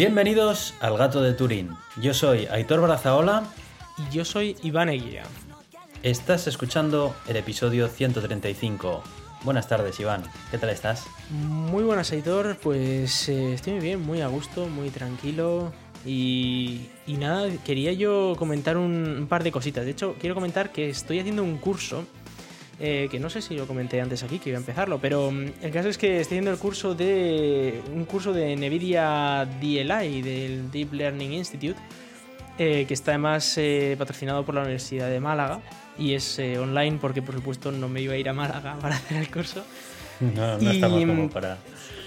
Bienvenidos al Gato de Turín. Yo soy Aitor Brazaola. Y yo soy Iván Eguía. Estás escuchando el episodio 135. Buenas tardes, Iván. ¿Qué tal estás? Muy buenas, Aitor. Pues eh, estoy muy bien, muy a gusto, muy tranquilo. Y, y nada, quería yo comentar un, un par de cositas. De hecho, quiero comentar que estoy haciendo un curso eh, que no sé si lo comenté antes aquí, que iba a empezarlo, pero mm, el caso es que estoy haciendo el curso de un curso de NVIDIA DLI, del Deep Learning Institute, eh, que está además eh, patrocinado por la Universidad de Málaga y es online porque por supuesto no me iba a ir a Málaga para hacer el curso. No, no estamos como para...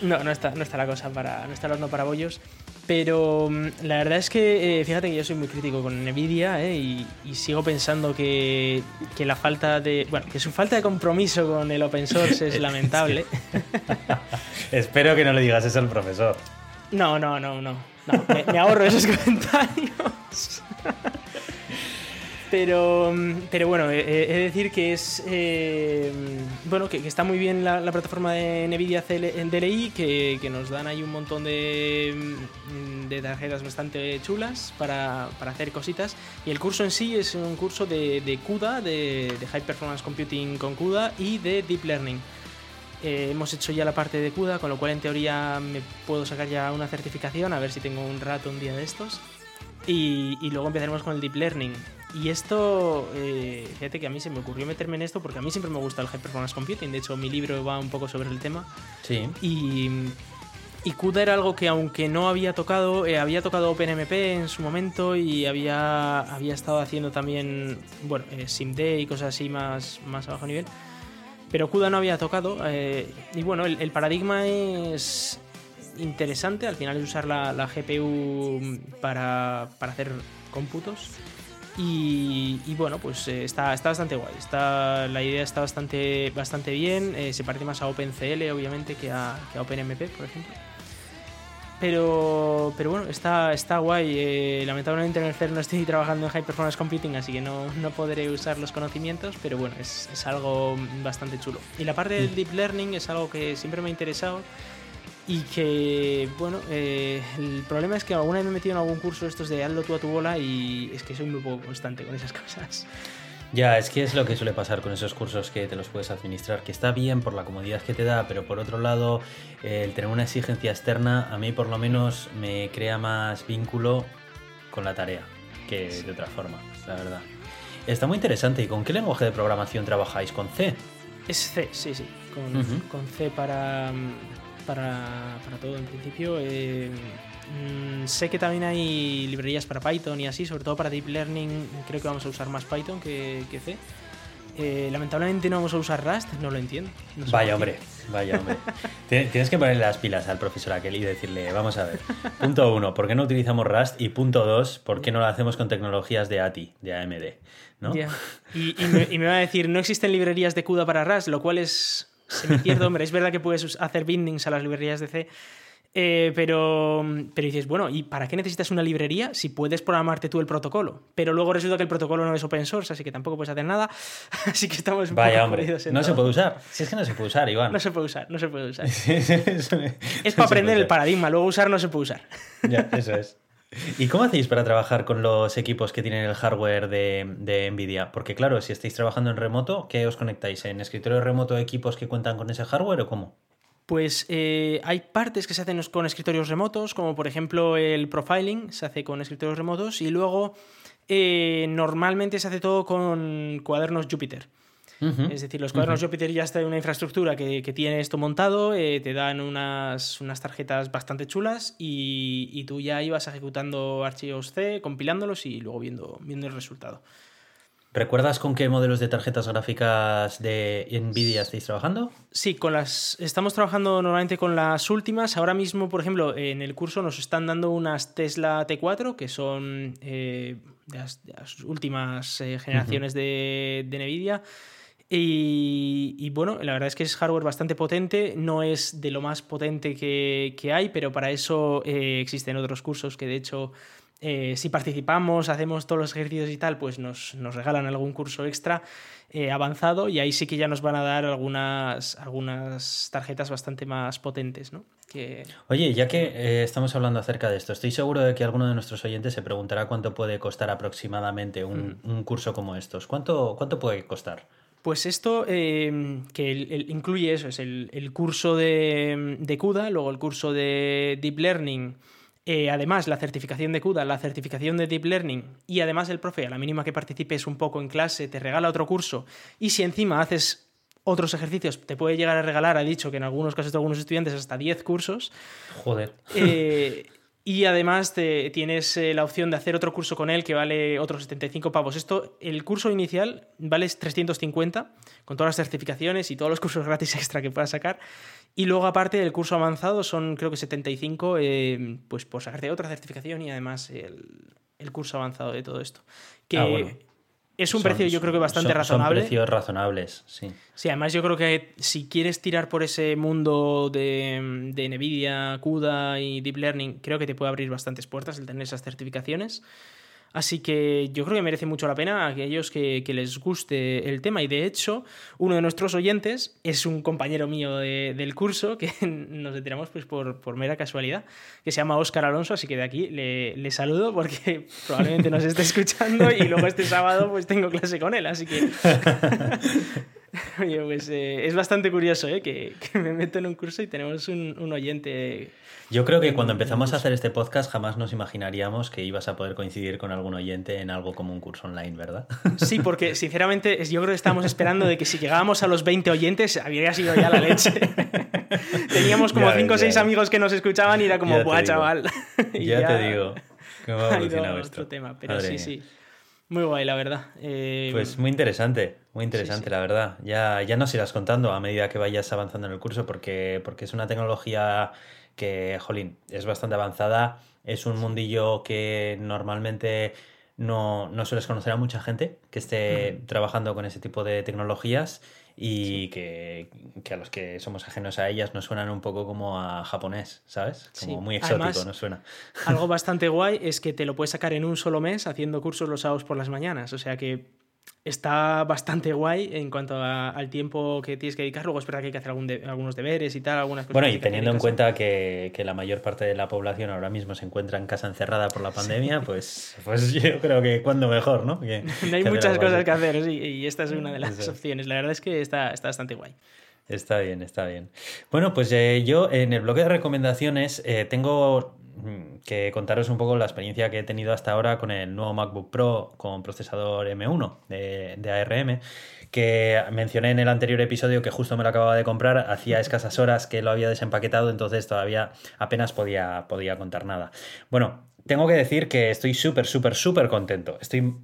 No, no está, no está la cosa para... no está el horno para bollos. Pero mm, la verdad es que eh, fíjate que yo soy muy crítico con Nvidia eh, y, sigo pensando que, que, la falta de. Bueno, que su falta de compromiso con el open source es lamentable. Espero que no le digas eso al profesor. No, no, no, no. no me ahorro esos comentarios. Pero, pero bueno, he, de decir que es eh, bueno que, está muy bien la, plataforma de Nvidia DLI, que, nos dan ahí un montón de, de tarjetas bastante chulas para, para, hacer cositas. Y el curso en sí es un curso de, CUDA, de, High Performance Computing con CUDA y de Deep Learning. Eh, hemos hecho ya la parte de CUDA, con lo cual en teoría me puedo sacar ya una certificación, a ver si tengo un rato un día de estos. Y luego empezaremos con el Deep Learning. Y esto, eh, fíjate que a mí se me ocurrió meterme en esto porque a mí siempre me gusta el High Performance Computing. De hecho, mi libro va un poco sobre el tema. Sí. Y, y CUDA era algo que, aunque no había tocado, eh, había tocado OpenMP en su momento y había, había estado haciendo también, bueno, eh, SIMD y cosas así más, más a bajo nivel. Pero CUDA no había tocado. y bueno, el, paradigma es interesante. Al final es usar la, la GPU para, para hacer cómputos. Y, bueno, pues eh, está, está bastante guay. Está, la idea está bastante, bastante bien. Eh, se parece más a OpenCL, obviamente, que a, que a OpenMP, por ejemplo. Pero, pero bueno, está, está guay. Eh, lamentablemente en el CERN no estoy trabajando en High Performance Computing, así que no, no podré usar los conocimientos, pero bueno, es, es algo bastante chulo. Y la parte del. Deep Learning es algo que siempre me ha interesado y que, bueno, eh, el problema es que alguna vez me he metido en algún curso estos de hazlo tú a tu bola y es que soy muy poco constante con esas cosas. Ya, es que es lo que suele pasar con esos cursos que te los puedes administrar, que está bien por la comodidad que te da, pero por otro lado, el tener una exigencia externa a mí por lo menos me crea más vínculo con la tarea que de otra forma, la verdad. Está muy interesante. ¿Y con qué lenguaje de programación trabajáis? ¿Con C? Es C, sí, sí. Con, con C para, para, para todo en principio. Eh, mm, sé que también hay librerías para Python y así, sobre todo para Deep Learning creo que vamos a usar más Python que, que C. Eh, lamentablemente no vamos a usar Rust, no lo entiendo. vaya hombre, vaya hombre. Tienes que ponerle las pilas al profesor aquel y decirle, vamos a ver, punto uno, ¿por qué no utilizamos Rust? Y punto dos, ¿por qué no lo hacemos con tecnologías de ATI, de AMD? ¿no? Y, me, y, me, va a decir, no existen librerías de CUDA para Rust, lo cual es se me pierde, hombre. Es verdad que puedes hacer bindings a las librerías de C, eh, pero, pero dices, bueno, ¿y para qué necesitas una librería si puedes programarte tú el protocolo? Pero luego resulta que el protocolo no es open source, así que tampoco puedes hacer nada. Así que estamos un Vaya, hombre, no se puede usar. Si es que no se puede usar, Iván. No se puede usar, no se puede usar. es para aprender el paradigma, luego usar no se puede usar. ya, eso es. ¿Y cómo hacéis para trabajar con los equipos que tienen el hardware de, Nvidia? Porque claro, si estáis trabajando en remoto, ¿qué os conectáis? ¿En escritorio remoto equipos que cuentan con ese hardware o cómo? Pues eh, hay partes que se hacen con escritorios remotos, como por ejemplo el profiling, se hace con escritorios remotos, y luego eh, normalmente se hace todo con cuadernos Jupyter. Es decir, los cuadernos Jupyter ya está en una infraestructura que, tiene esto montado, eh, te dan unas, unas, tarjetas bastante chulas y, tú ya ibas ejecutando archivos C, compilándolos y luego viendo, viendo el resultado. ¿Recuerdas con qué modelos de tarjetas gráficas de Nvidia estáis trabajando? Sí, con las estamos trabajando normalmente con las últimas. Ahora mismo, por ejemplo, en el curso nos están dando unas Tesla T4, que son eh, de, las, últimas eh, generaciones de, de Nvidia. Y, bueno, la verdad es que es hardware bastante potente, no es de lo más potente que, hay, pero para eso eh, existen otros cursos que de hecho eh, si participamos, hacemos todos los ejercicios y tal, pues nos, regalan algún curso extra eh, avanzado y ahí sí que ya nos van a dar algunas, algunas tarjetas bastante más potentes, ¿no? Que... Oye, ya que estamos hablando acerca de esto, estoy seguro de que alguno de nuestros oyentes se preguntará cuánto puede costar aproximadamente un, mm. curso como estos. ¿Cuánto, cuánto puede costar? Pues esto que incluye eso, es el, curso de, de, CUDA, luego el curso de Deep Learning eh, además, la certificación de CUDA, la certificación de Deep Learning y además el profe, a la mínima que participes un poco en clase, te regala otro curso y si encima haces otros ejercicios, te puede llegar a regalar, ha dicho que en algunos casos de algunos estudiantes hasta 10 cursos. Joder. Eh, y además te, tienes eh, la opción de hacer otro curso con él que vale otros 75 pavos. Esto, el curso inicial vale 350 con todas las certificaciones y todos los cursos gratis extra que puedas sacar. Y luego, aparte del curso avanzado, son creo que 75, eh, pues por sacarte otra certificación y además el, curso avanzado de todo esto. Que ah, es un precio, yo creo que bastante razonable. Son precios razonables, sí. Sí, además yo creo que si quieres tirar por ese mundo de, de Nvidia, CUDA y Deep Learning, creo que te puede abrir bastantes puertas el tener esas certificaciones. Así que yo creo que merece mucho la pena a aquellos que, les guste el tema. Y de hecho, uno de nuestros oyentes es un compañero mío del curso que nos enteramos pues, por, mera casualidad, que se llama Óscar Alonso. Así que de aquí le, saludo porque probablemente nos esté escuchando y luego este sábado pues tengo clase con él. Así que. Oye, pues eh, es bastante curioso ¿eh? que, me meto en un curso y tenemos un, un oyente yo creo que cuando empezamos a hacer este podcast jamás nos imaginaríamos que ibas a poder coincidir con algún oyente en algo como un curso online, ¿verdad? Sí, porque sinceramente yo creo que estábamos esperando de que si llegábamos a los 20 oyentes habría sido ya la leche. Teníamos como 5 o 6 amigos que nos escuchaban y era como, ¡buah, chaval! ya, te digo. ¿Cómo ha evolucionado esto? tema, pero sí, sí. Muy guay, la verdad. Eh, pues muy interesante, muy interesante, la verdad. Ya, ya nos irás contando a medida que vayas avanzando en el curso, porque, porque es una tecnología que, jolín, es bastante avanzada. Es un mundillo que normalmente no, no sueles conocer a mucha gente que esté trabajando con ese tipo de tecnologías y que, a los que somos ajenos a ellas nos suenan un poco como a japonés, ¿sabes? Como muy exótico nos suena. Algo bastante guay es que te lo puedes sacar en un solo mes haciendo cursos los sábados por las mañanas. O sea que está bastante guay en cuanto al tiempo que tienes que dedicar. Luego es verdad que hay que hacer algunos deberes y tal, algunas cosas. Bueno, y teniendo en cuenta que, la mayor parte de la población ahora mismo se encuentra en casa encerrada por la pandemia, pues, pues yo creo que cuando mejor, ¿no? no hay muchas cosas que hacer, y esta es una de las opciones. La verdad es que está, está bastante guay. Está bien, está bien. Bueno, pues eh, yo en el bloque de recomendaciones eh, tengo que contaros un poco la experiencia que he tenido hasta ahora con el nuevo MacBook Pro con procesador M1 de, ARM, que mencioné en el anterior episodio que justo me lo acababa de comprar, hacía escasas horas que lo había desempaquetado, entonces todavía apenas podía, podía contar nada. Bueno, tengo que decir que estoy súper, súper, súper contento. Estoy,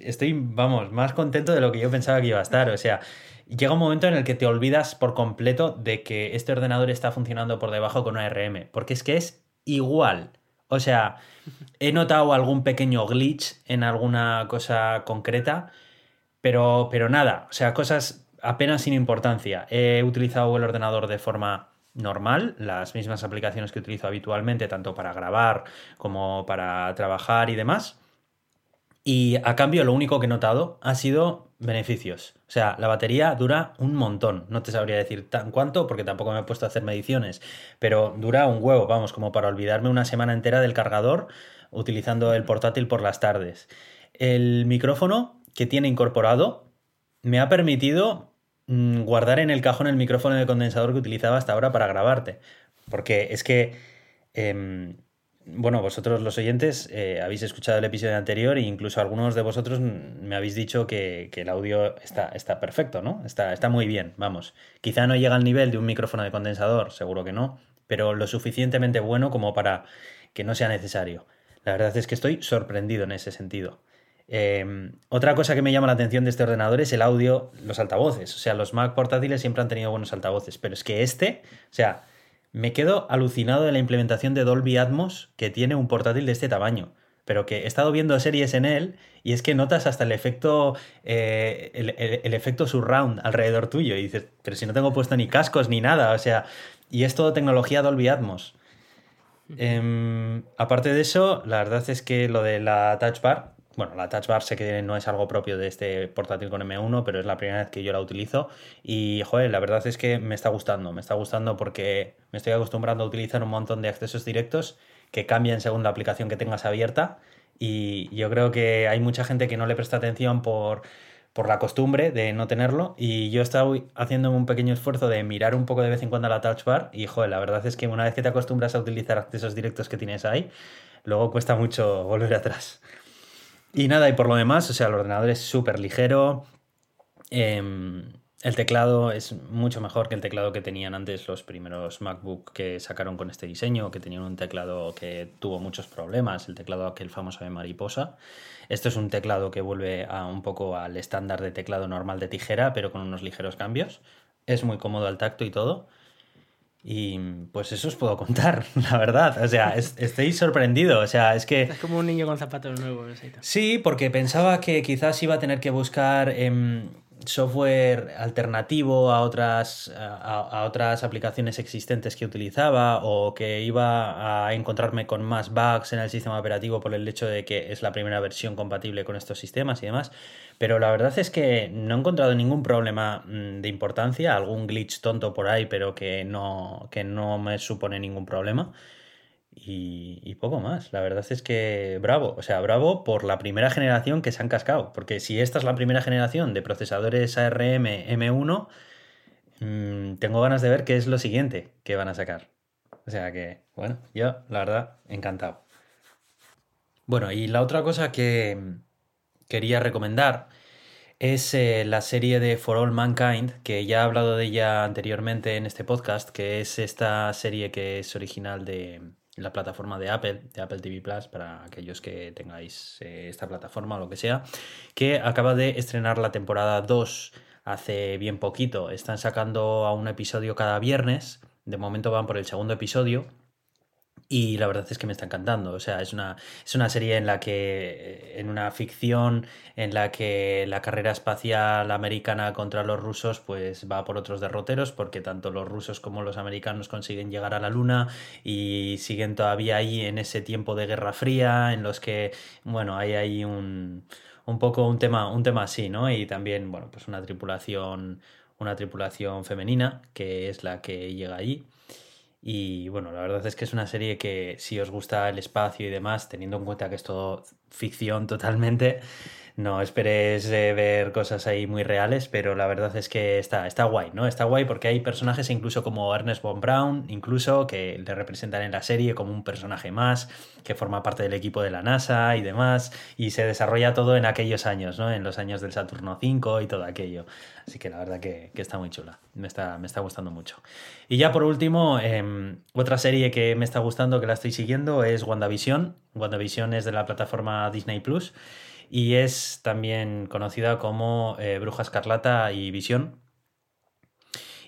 estoy, vamos, más contento de lo que yo pensaba que iba a estar. O sea, llega un momento en el que te olvidas por completo de que este ordenador está funcionando por debajo con ARM, porque es que es igual. O sea, he notado algún pequeño glitch en alguna cosa concreta, pero, pero nada, o sea, cosas apenas sin importancia. He utilizado el ordenador de forma normal, las mismas aplicaciones que utilizo habitualmente, tanto para grabar como para trabajar y demás. Y a cambio lo único que he notado ha sido beneficios. O sea, la batería dura un montón. No te sabría decir tan cuánto porque tampoco me he puesto a hacer mediciones. Pero dura un huevo, vamos, como para olvidarme una semana entera del cargador utilizando el portátil por las tardes. El micrófono que tiene incorporado me ha permitido mm, guardar en el cajón el micrófono de condensador que utilizaba hasta ahora para grabarte. Porque es que... Em, bueno, vosotros los oyentes eh, habéis escuchado el episodio anterior e incluso algunos de vosotros me habéis dicho que, el audio está, está, perfecto, ¿no? Está, está muy bien, vamos. Quizá no llega al nivel de un micrófono de condensador, seguro que no, pero lo suficientemente bueno como para que no sea necesario. La verdad es que estoy sorprendido en ese sentido. Em, otra cosa que me llama la atención de este ordenador es el audio, los altavoces. O sea, los Mac portátiles siempre han tenido buenos altavoces, pero es que este, o sea, me quedo alucinado de la implementación de Dolby Atmos que tiene un portátil de este tamaño. Pero que he estado viendo series en él y es que notas hasta el efecto, eh, el, efecto surround alrededor tuyo. Y dices, pero si no tengo puesto ni cascos ni nada, o sea, y es todo tecnología Dolby Atmos. Em, aparte de eso, la verdad es que lo de la Touch Bar, bueno, la Touch Bar sé que no es algo propio de este portátil con M1, pero es la primera vez que yo la utilizo. Y, joder, la verdad es que me está gustando. Me está gustando porque me estoy acostumbrando a utilizar un montón de accesos directos que cambian según la aplicación que tengas abierta. Y yo creo que hay mucha gente que no le presta atención por por la costumbre de no tenerlo y yo estaba haciendo un pequeño esfuerzo de mirar un poco de vez en cuando la touch bar y joder, la verdad es que una vez que te acostumbras a utilizar accesos directos que tienes ahí, luego cuesta mucho volver atrás. Y nada, y por lo demás, o sea, el ordenador es súper ligero. Em, el teclado es mucho mejor que el teclado que tenían antes los primeros MacBook que sacaron con este diseño, que tenían un teclado que tuvo muchos problemas, el teclado aquel famoso de mariposa. Esto es un teclado que vuelve a un poco al estándar de teclado normal de tijera, pero con unos ligeros cambios. Es muy cómodo al tacto y todo. Y pues eso os puedo contar, la verdad. O sea, estoy sorprendido. O sea, es que. Es como un niño con zapatos nuevos. Sí, porque pensaba que quizás iba a tener que buscar. Em, software alternativo a otras, a, otras aplicaciones existentes que utilizaba o que iba a encontrarme con más bugs en el sistema operativo por el hecho de que es la primera versión compatible con estos sistemas y demás. Pero la verdad es que no he encontrado ningún problema mm, de importancia, algún glitch tonto por ahí, pero que no, que no me supone ningún problema. Y, poco más. La verdad es que bravo, o sea, bravo por la primera generación que se han cascado. Porque si esta es la primera generación de procesadores ARM M1, mm, tengo ganas de ver qué es lo siguiente que van a sacar. O sea que, bueno, yo, la verdad, encantado. Bueno, y la otra cosa que quería recomendar es eh, la serie de For All Mankind, que ya he hablado de ella anteriormente en este podcast, que es esta serie que es original de, la plataforma de Apple, de Apple TV Plus, para aquellos que tengáis eh, esta plataforma o lo que sea, que acaba de estrenar la temporada 2 hace bien poquito. Están sacando a un episodio cada viernes. De momento van por el segundo episodio. Y la verdad es que me está encantando. O sea, es una, es una serie en la que, en una ficción en la que la carrera espacial americana contra los rusos, pues va por otros derroteros, porque tanto los rusos como los americanos consiguen llegar a la luna y siguen todavía ahí en ese tiempo de Guerra Fría, en los que, bueno, hay ahí un, un poco un tema, un tema así, ¿no? Y también, bueno, pues una tripulación, una tripulación femenina, que es la que llega allí. Y bueno, la verdad es que es una serie que si os gusta el espacio y demás, teniendo en cuenta que es todo ficción totalmente, no esperes eh, ver cosas ahí muy reales, pero la verdad es que está, está guay, ¿no? Está guay porque hay personajes incluso como Ernest von Braun, incluso que le representan en la serie como un personaje más, que forma parte del equipo de la NASA y demás, y se desarrolla todo en aquellos años, ¿no? En los años del Saturno 5 y todo aquello. Así que la verdad que, está muy chula, me está, me está gustando mucho. Y ya por último, em, otra serie que me está gustando, que la estoy siguiendo, es WandaVision. WandaVision es de la plataforma Disney Plus y es también conocida como eh, Bruja Escarlata y Visión.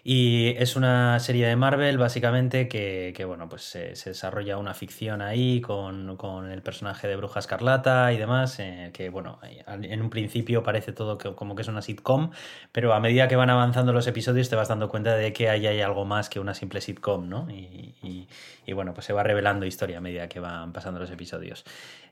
Y es una serie de Marvel, básicamente, que, bueno, pues se, desarrolla una ficción ahí con, el personaje de Bruja Escarlata y demás, eh, que bueno, en un principio parece todo como que es una sitcom, pero a medida que van avanzando los episodios te vas dando cuenta de que ahí hay algo más que una simple sitcom, ¿no? Y, y bueno, pues se va revelando historia a medida que van pasando los episodios.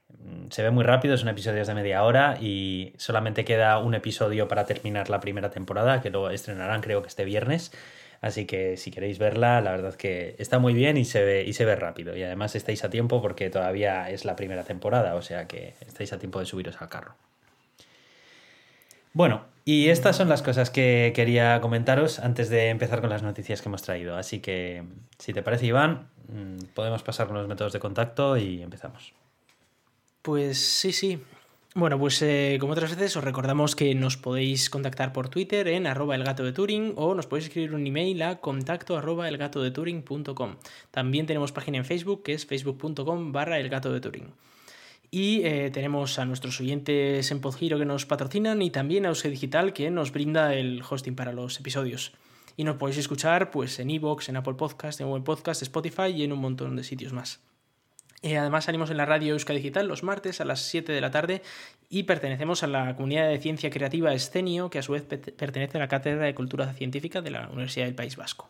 Mm, se ve muy rápido, es un episodio de media hora y solamente queda un episodio para terminar la primera temporada, que lo estrenarán creo que este viernes. Así que si queréis verla, la verdad que está muy bien y se ve, y se ve rápido. Y además estáis a tiempo porque todavía es la primera temporada, o sea que estáis a tiempo de subiros al carro. Bueno, y estas son las cosas que quería comentaros antes de empezar con las noticias que hemos traído. Así que, si te parece, Iván, mm, podemos pasar con los métodos de contacto y empezamos. Pues sí, sí. Bueno, pues eh, como otras veces os recordamos que nos podéis contactar por Twitter en arroba elgato de Turing o nos podéis escribir un email a contacto arroba elgatodeturing.com. También tenemos página en Facebook que es facebook.com barra elgato de Turing. Y eh, tenemos a nuestros oyentes en Podgiro que nos patrocinan y también a Use Digital que nos brinda el hosting para los episodios. Y nos podéis escuchar pues en iVoox, en Apple Podcast, en Google Podcast, Spotify y en un montón de sitios más. Eh, además salimos en la radio Euska Digital los martes a las 7 de la tarde y pertenecemos a la comunidad de ciencia creativa Escenio, que a su vez pertenece a la Cátedra de Cultura Científica de la Universidad del País Vasco.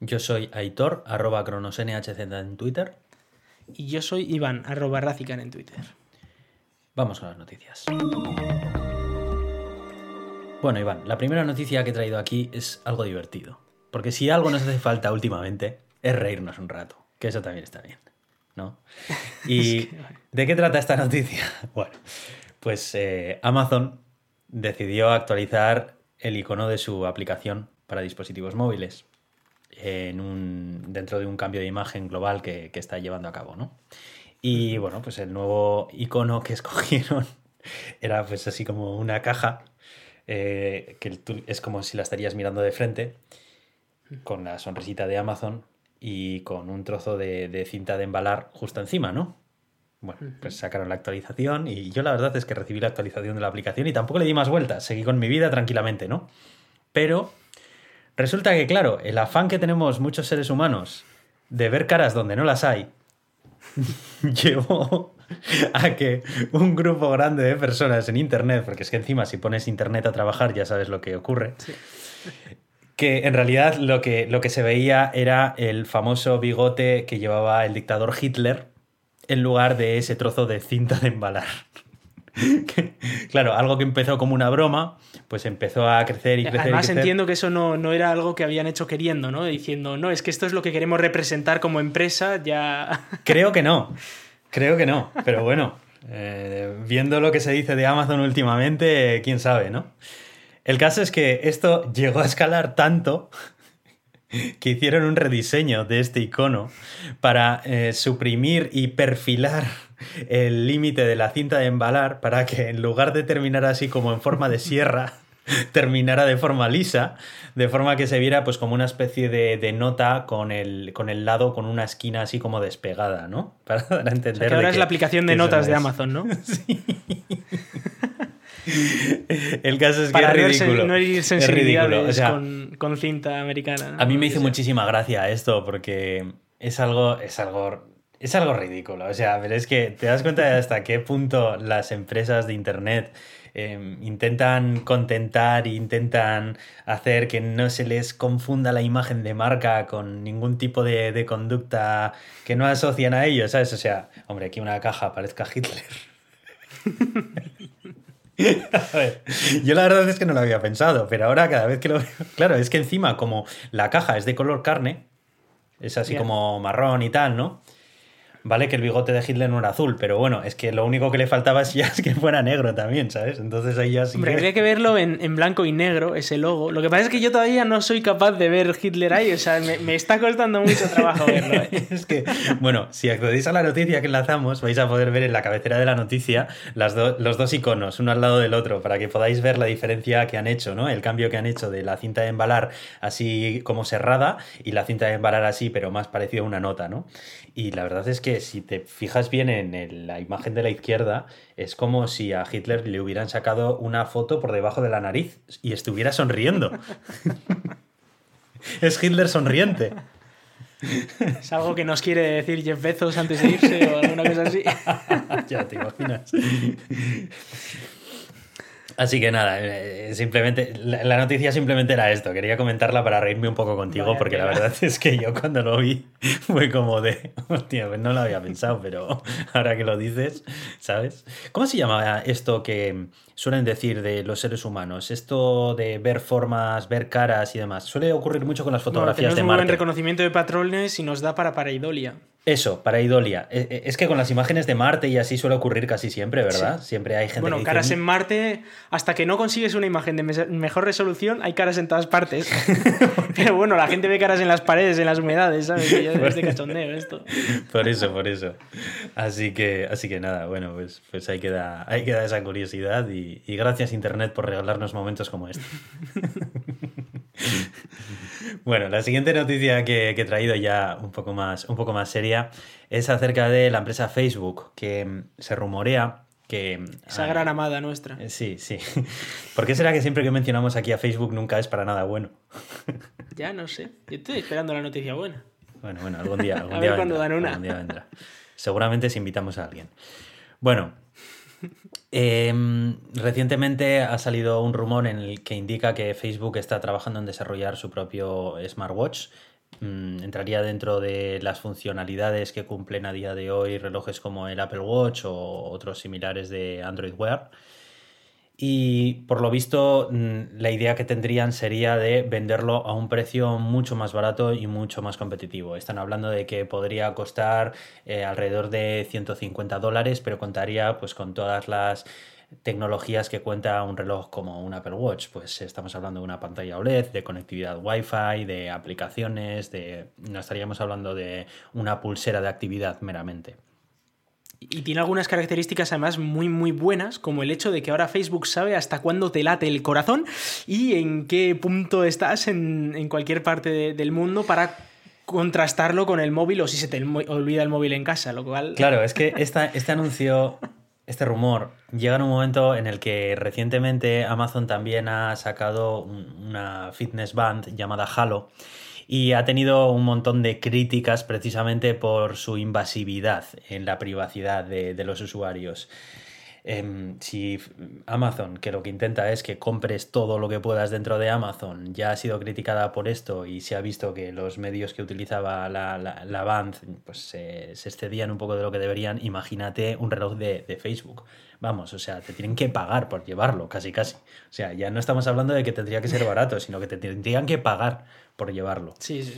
Yo soy Aitor, arroba cronosnhz en Twitter. Y yo soy Iván, arroba Racican en Twitter. Vamos con las noticias. Bueno, Iván, la primera noticia que he traído aquí es algo divertido. Porque si algo nos hace falta últimamente es reírnos un rato, que eso también está bien, ¿no? ¿Y de qué trata esta noticia? Bueno, pues eh, Amazon decidió actualizar el icono de su aplicación para dispositivos móviles en un, dentro de un cambio de imagen global que, está llevando a cabo, ¿no? Y bueno, pues el nuevo icono que escogieron era pues así como una caja eh, que es como si la estarías mirando de frente con la sonrisita de Amazon y con un trozo de, cinta de embalar justo encima, ¿no? Bueno, pues sacaron la actualización y yo la verdad es que recibí la actualización de la aplicación y tampoco le di más vueltas, seguí con mi vida tranquilamente, ¿no? Pero resulta que, claro, el afán que tenemos muchos seres humanos de ver caras donde no las hay, llevó a que un grupo grande de personas en Internet, porque es que encima si pones Internet a trabajar ya sabes lo que ocurre, que en realidad lo que, lo que se veía era el famoso bigote que llevaba el dictador Hitler en lugar de ese trozo de cinta de embalar. claro, algo que empezó como una broma, pues empezó a crecer y crecer. Además, entiendo que eso no, no, era algo que habían hecho queriendo, ¿no? Diciendo, no, es que esto es lo que queremos representar como empresa, ya. Creo que no. Creo que no. Pero bueno, eh, viendo lo que se dice de Amazon últimamente, quién sabe, ¿no? El caso es que esto llegó a escalar tanto que hicieron un rediseño de este icono para eh, suprimir y perfilar el límite de la cinta de embalar para que en lugar de terminar así como en forma de sierra, terminara de forma lisa, de forma que se viera pues como una especie de, nota con el, con el lado, con una esquina así como despegada, ¿no? Para dar a entender. que ahora es la aplicación de notas de Amazon, ¿no? sí. El caso es que es ridículo. No ir sensibilidades con, cinta americana. A mí me hizo muchísima gracia esto porque es algo, es algo, es algo ridículo. O sea, pero es que te das cuenta de hasta qué punto las empresas de internet em, intentan contentar e intentan hacer que no se les confunda la imagen de marca con ningún tipo de, de conducta que no asocian a ellos, ¿sabes? O sea, hombre, aquí una caja parezca Hitler. A ver, yo la verdad es que no lo había pensado, pero ahora cada vez que lo veo. Claro, es que encima, como la caja es de color carne, es así como marrón y tal, ¿no? Vale que el bigote de Hitler no era azul, pero bueno, es que lo único que le faltaba ya es que fuera negro también, ¿sabes? Entonces ahí ya sí Hombre, habría que verlo en, blanco y negro, ese logo. Lo que pasa es que yo todavía no soy capaz de ver Hitler ahí, o sea, me, está costando mucho trabajo verlo. ¿eh? es que, bueno, si accedéis a la noticia que enlazamos, vais a poder ver en la cabecera de la noticia las los dos iconos, uno al lado del otro, para que podáis ver la diferencia que han hecho, ¿no? El cambio que han hecho de la cinta de embalar así como cerrada y la cinta de embalar así, pero más parecido a una nota, ¿no? Y la verdad es que si te fijas bien en la imagen de la izquierda, es como si a Hitler le hubieran sacado una foto por debajo de la nariz y estuviera sonriendo. es Hitler sonriente. Es algo que nos quiere decir Jeff Bezos antes de irse o alguna cosa así. ya te imaginas. Así que nada, eh, simplemente la, noticia simplemente era esto. Quería comentarla para reírme un poco contigo, porque la verdad es que yo cuando lo vi fue como de, hostia, pues no lo había pensado, pero ahora que lo dices, ¿sabes? ¿Cómo se llamaba esto que suelen decir de los seres humanos? Esto de ver formas, ver caras y demás. Suele ocurrir mucho con las fotografías de Marte. Un reconocimiento de patrones y nos da para pareidolia. Eso, para Idolia. E, e, es que con las imágenes de Marte y así suele ocurrir casi siempre, ¿verdad? Siempre hay gente bueno, caras en Marte, hasta que no consigues una imagen de mejor resolución, hay caras en todas partes. Pero bueno, la gente ve caras en las paredes, en las humedades, ¿sabes? es de cachondeo esto. Por eso, por eso. Así que, así que nada, bueno, pues, pues ahí, queda, ahí queda esa curiosidad y, y gracias Internet por regalarnos momentos como este. Bueno, la siguiente noticia que, he traído ya un poco, más, un poco más seria es acerca de la empresa Facebook, que mm, se rumorea que... Mm, Esa gran amada nuestra. Eh, sí, sí. ¿Por qué será que siempre que mencionamos aquí a Facebook nunca es para nada bueno? ya no sé. Yo estoy esperando la noticia buena. Bueno, bueno, algún día. Algún a día ver cuando dan una. Algún día vendrá. Seguramente si invitamos a alguien. Bueno, Em, recientemente ha salido un rumor en el que indica que Facebook está trabajando en desarrollar su propio smartwatch mm, entraría dentro de las funcionalidades que cumplen a día de hoy relojes como el Apple Watch o otros similares de Android Wear. Y por lo visto, mm, la idea que tendrían sería de venderlo a un precio mucho más barato y mucho más competitivo. Están hablando de que podría costar eh, alrededor de 150 dólares, pero contaría pues con todas las tecnologías que cuenta un reloj como un Apple Watch. Pues estamos hablando de una pantalla OLED, de conectividad Wi-Fi, de aplicaciones, de. no estaríamos hablando de una pulsera de actividad meramente. Y tiene algunas características además muy muy buenas, como el hecho de que ahora Facebook sabe hasta cuándo te late el corazón y en qué punto estás en, cualquier parte del mundo para contrastarlo con el móvil o si se te olvida el móvil en casa, lo cual... Claro, es que este anuncio, este rumor, llega en un momento en el que recientemente Amazon también ha sacado una fitness band llamada Halo y ha tenido un montón de críticas precisamente por su invasividad en la privacidad de, los usuarios. Em, si Amazon, que lo que intenta es que compres todo lo que puedas dentro de Amazon, ya ha sido criticada por esto y se ha visto que los medios que utilizaba la, la, band pues, se excedían un poco de lo que deberían, imagínate un reloj de, de Facebook. Vamos, o sea, te tienen que pagar por llevarlo, casi casi. O sea, ya no estamos hablando de que tendría que ser barato, sino que te tendrían que pagar por llevarlo. Sí, sí.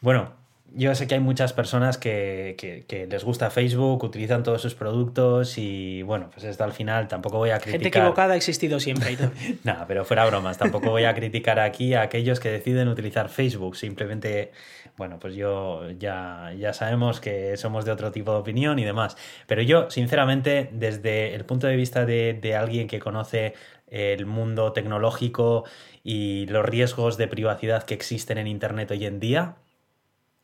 Bueno, yo sé que hay muchas personas que, les gusta Facebook, utilizan todos sus productos y bueno, pues esto al final tampoco voy a criticar. Gente equivocada ha existido siempre. no, pero fuera bromas, tampoco voy a criticar aquí a aquellos que deciden utilizar Facebook. Simplemente, bueno, pues yo ya, ya sabemos que somos de otro tipo de opinión y demás. Pero yo, sinceramente, desde el punto de vista de, de alguien que conoce el mundo tecnológico y los riesgos de privacidad que existen en Internet hoy en día,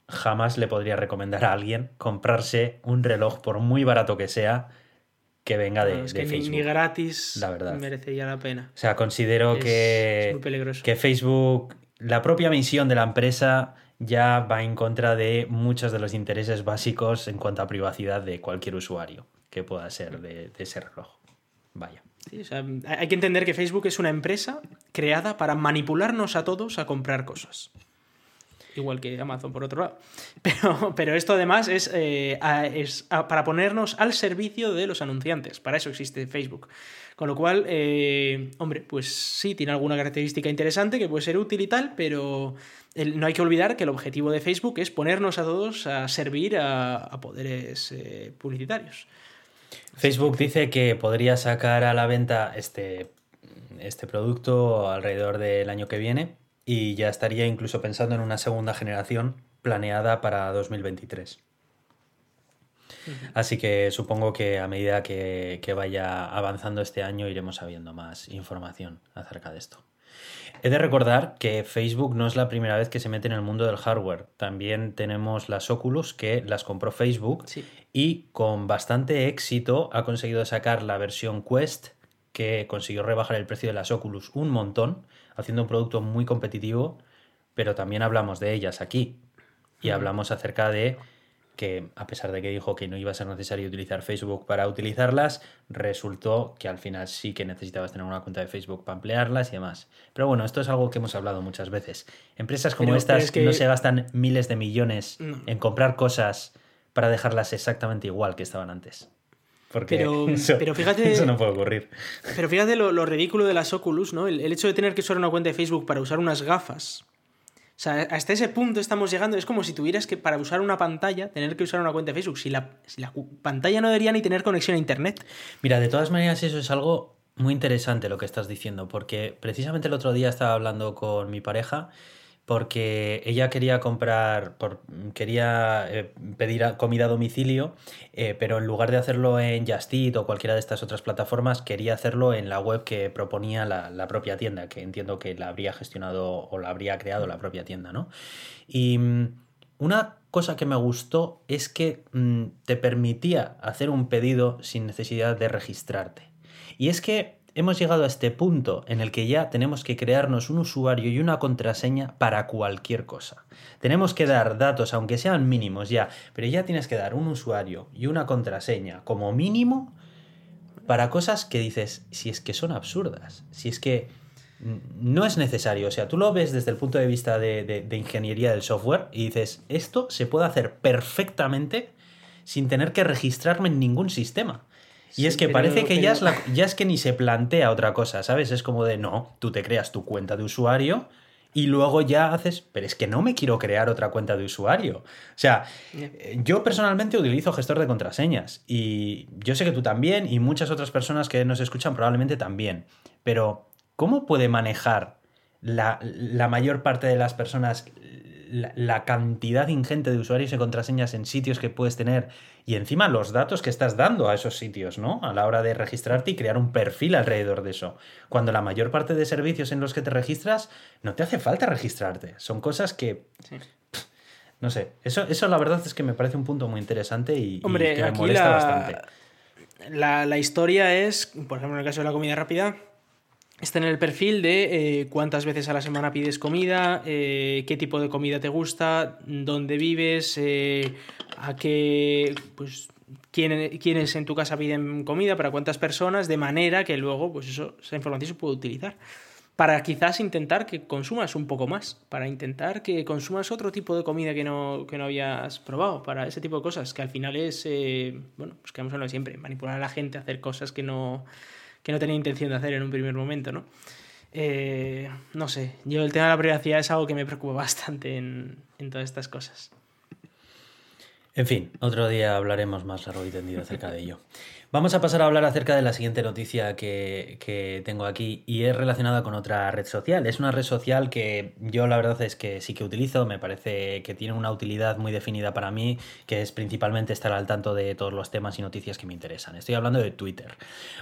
jamás le podría recomendar a alguien comprarse un reloj, por muy barato que sea, que venga de, Facebook. Ni, gratis la verdad. merecería la pena. O sea, considero que, que Facebook, la propia misión de la empresa ya va en contra de muchos de los intereses básicos en cuanto a privacidad de cualquier usuario que pueda ser de ese reloj. Vaya hay que entender que Facebook es una empresa creada para manipularnos a todos a comprar cosas. Igual que Amazon, por otro lado. Pero, pero esto además es, eh, para ponernos al servicio de los anunciantes. Para eso existe Facebook. Con lo cual, eh, hombre, pues sí, tiene alguna característica interesante que puede ser útil y tal, pero no hay que olvidar que el objetivo de Facebook es ponernos a todos a servir a, poderes eh, publicitarios. Facebook dice que podría sacar a la venta este, este producto alrededor del año que viene y ya estaría incluso pensando en una segunda generación planeada para 2023. Así que supongo que a medida que, vaya avanzando este año iremos sabiendo más información acerca de esto. He de recordar que Facebook no es la primera vez que se mete en el mundo del hardware. También tenemos las Oculus que las compró Facebook y con bastante éxito ha conseguido sacar la versión Quest que consiguió rebajar el precio de las Oculus un montón, haciendo un producto muy competitivo, pero también hablamos de ellas aquí y hablamos acerca de que a pesar de que dijo que no iba a ser necesario utilizar Facebook para utilizarlas, resultó que al final sí que necesitabas tener una cuenta de Facebook para emplearlas y demás. Pero bueno, esto es algo que hemos hablado muchas veces. Empresas como estas que... no se gastan miles de millones en comprar cosas para dejarlas exactamente igual que estaban antes. Porque pero, eso, pero fíjate, eso no puede ocurrir. Pero fíjate lo, ridículo de las Oculus, ¿no? el, hecho de tener que usar una cuenta de Facebook para usar unas gafas o sea, hasta ese punto estamos llegando. Es como si tuvieras que, para usar una pantalla, tener que usar una cuenta de Facebook. Si la, si la pantalla no debería ni tener conexión a Internet. Mira, de todas maneras, eso es algo muy interesante lo que estás diciendo, porque precisamente el otro día estaba hablando con mi pareja porque ella quería comprar, por, quería eh, pedir comida a domicilio, eh, pero en lugar de hacerlo en Just Eat o cualquiera de estas otras plataformas, quería hacerlo en la web que proponía la, propia tienda, que entiendo que la habría gestionado o la habría creado la propia tienda, ¿no? Y mm, una cosa que me gustó es que mm, te permitía hacer un pedido sin necesidad de registrarte. Y es que hemos llegado a este punto en el que ya tenemos que crearnos un usuario y una contraseña para cualquier cosa. Tenemos que dar datos, aunque sean mínimos ya, pero ya tienes que dar un usuario y una contraseña como mínimo para cosas que dices, si es que son absurdas, si es que no es necesario. O sea, tú lo ves desde el punto de vista de, ingeniería del software y dices, esto se puede hacer perfectamente sin tener que registrarme en ningún sistema. Y es que parece que ya es, ya es que ni se plantea otra cosa, ¿sabes? Es como de, no, tú te creas tu cuenta de usuario y luego ya haces, pero es que no me quiero crear otra cuenta de usuario. O sea, yo personalmente utilizo gestor de contraseñas y yo sé que tú también y muchas otras personas que nos escuchan probablemente también, pero ¿cómo puede manejar la, mayor parte de las personas la, cantidad ingente de usuarios y contraseñas en sitios que puedes tener y encima los datos que estás dando a esos sitios, ¿no? A la hora de registrarte y crear un perfil alrededor de eso. Cuando la mayor parte de servicios en los que te registras no te hace falta registrarte. Son cosas que... no sé, eso, eso la verdad es que me parece un punto muy interesante y, que me molesta bastante. La, historia es, por ejemplo, en el caso de la comida rápida, Está en el perfil de eh, cuántas veces a la semana pides comida, eh, qué tipo de comida te gusta, dónde vives, eh, a qué, pues, quiénes en tu casa piden comida, para cuántas personas, de manera que luego, pues eso, esa información se puede utilizar. Para quizás intentar que consumas un poco más, para intentar que consumas otro tipo de comida que no, que no habías probado, para ese tipo de cosas, que al final es, bueno, pues que vamos a siempre, manipular a la gente, hacer cosas que no que no tenía intención de hacer en un primer momento, ¿no? Eh, no sé, yo el tema de la privacidad es algo que me preocupa bastante en, en todas estas cosas. En fin, otro día hablaremos más largo y tendido acerca de ello. Vamos a pasar a hablar acerca de la siguiente noticia que, tengo aquí y es relacionada con otra red social. Es una red social que yo la verdad es que sí que utilizo, me parece que tiene una utilidad muy definida para mí, que es principalmente estar al tanto de todos los temas y noticias que me interesan. Estoy hablando de Twitter.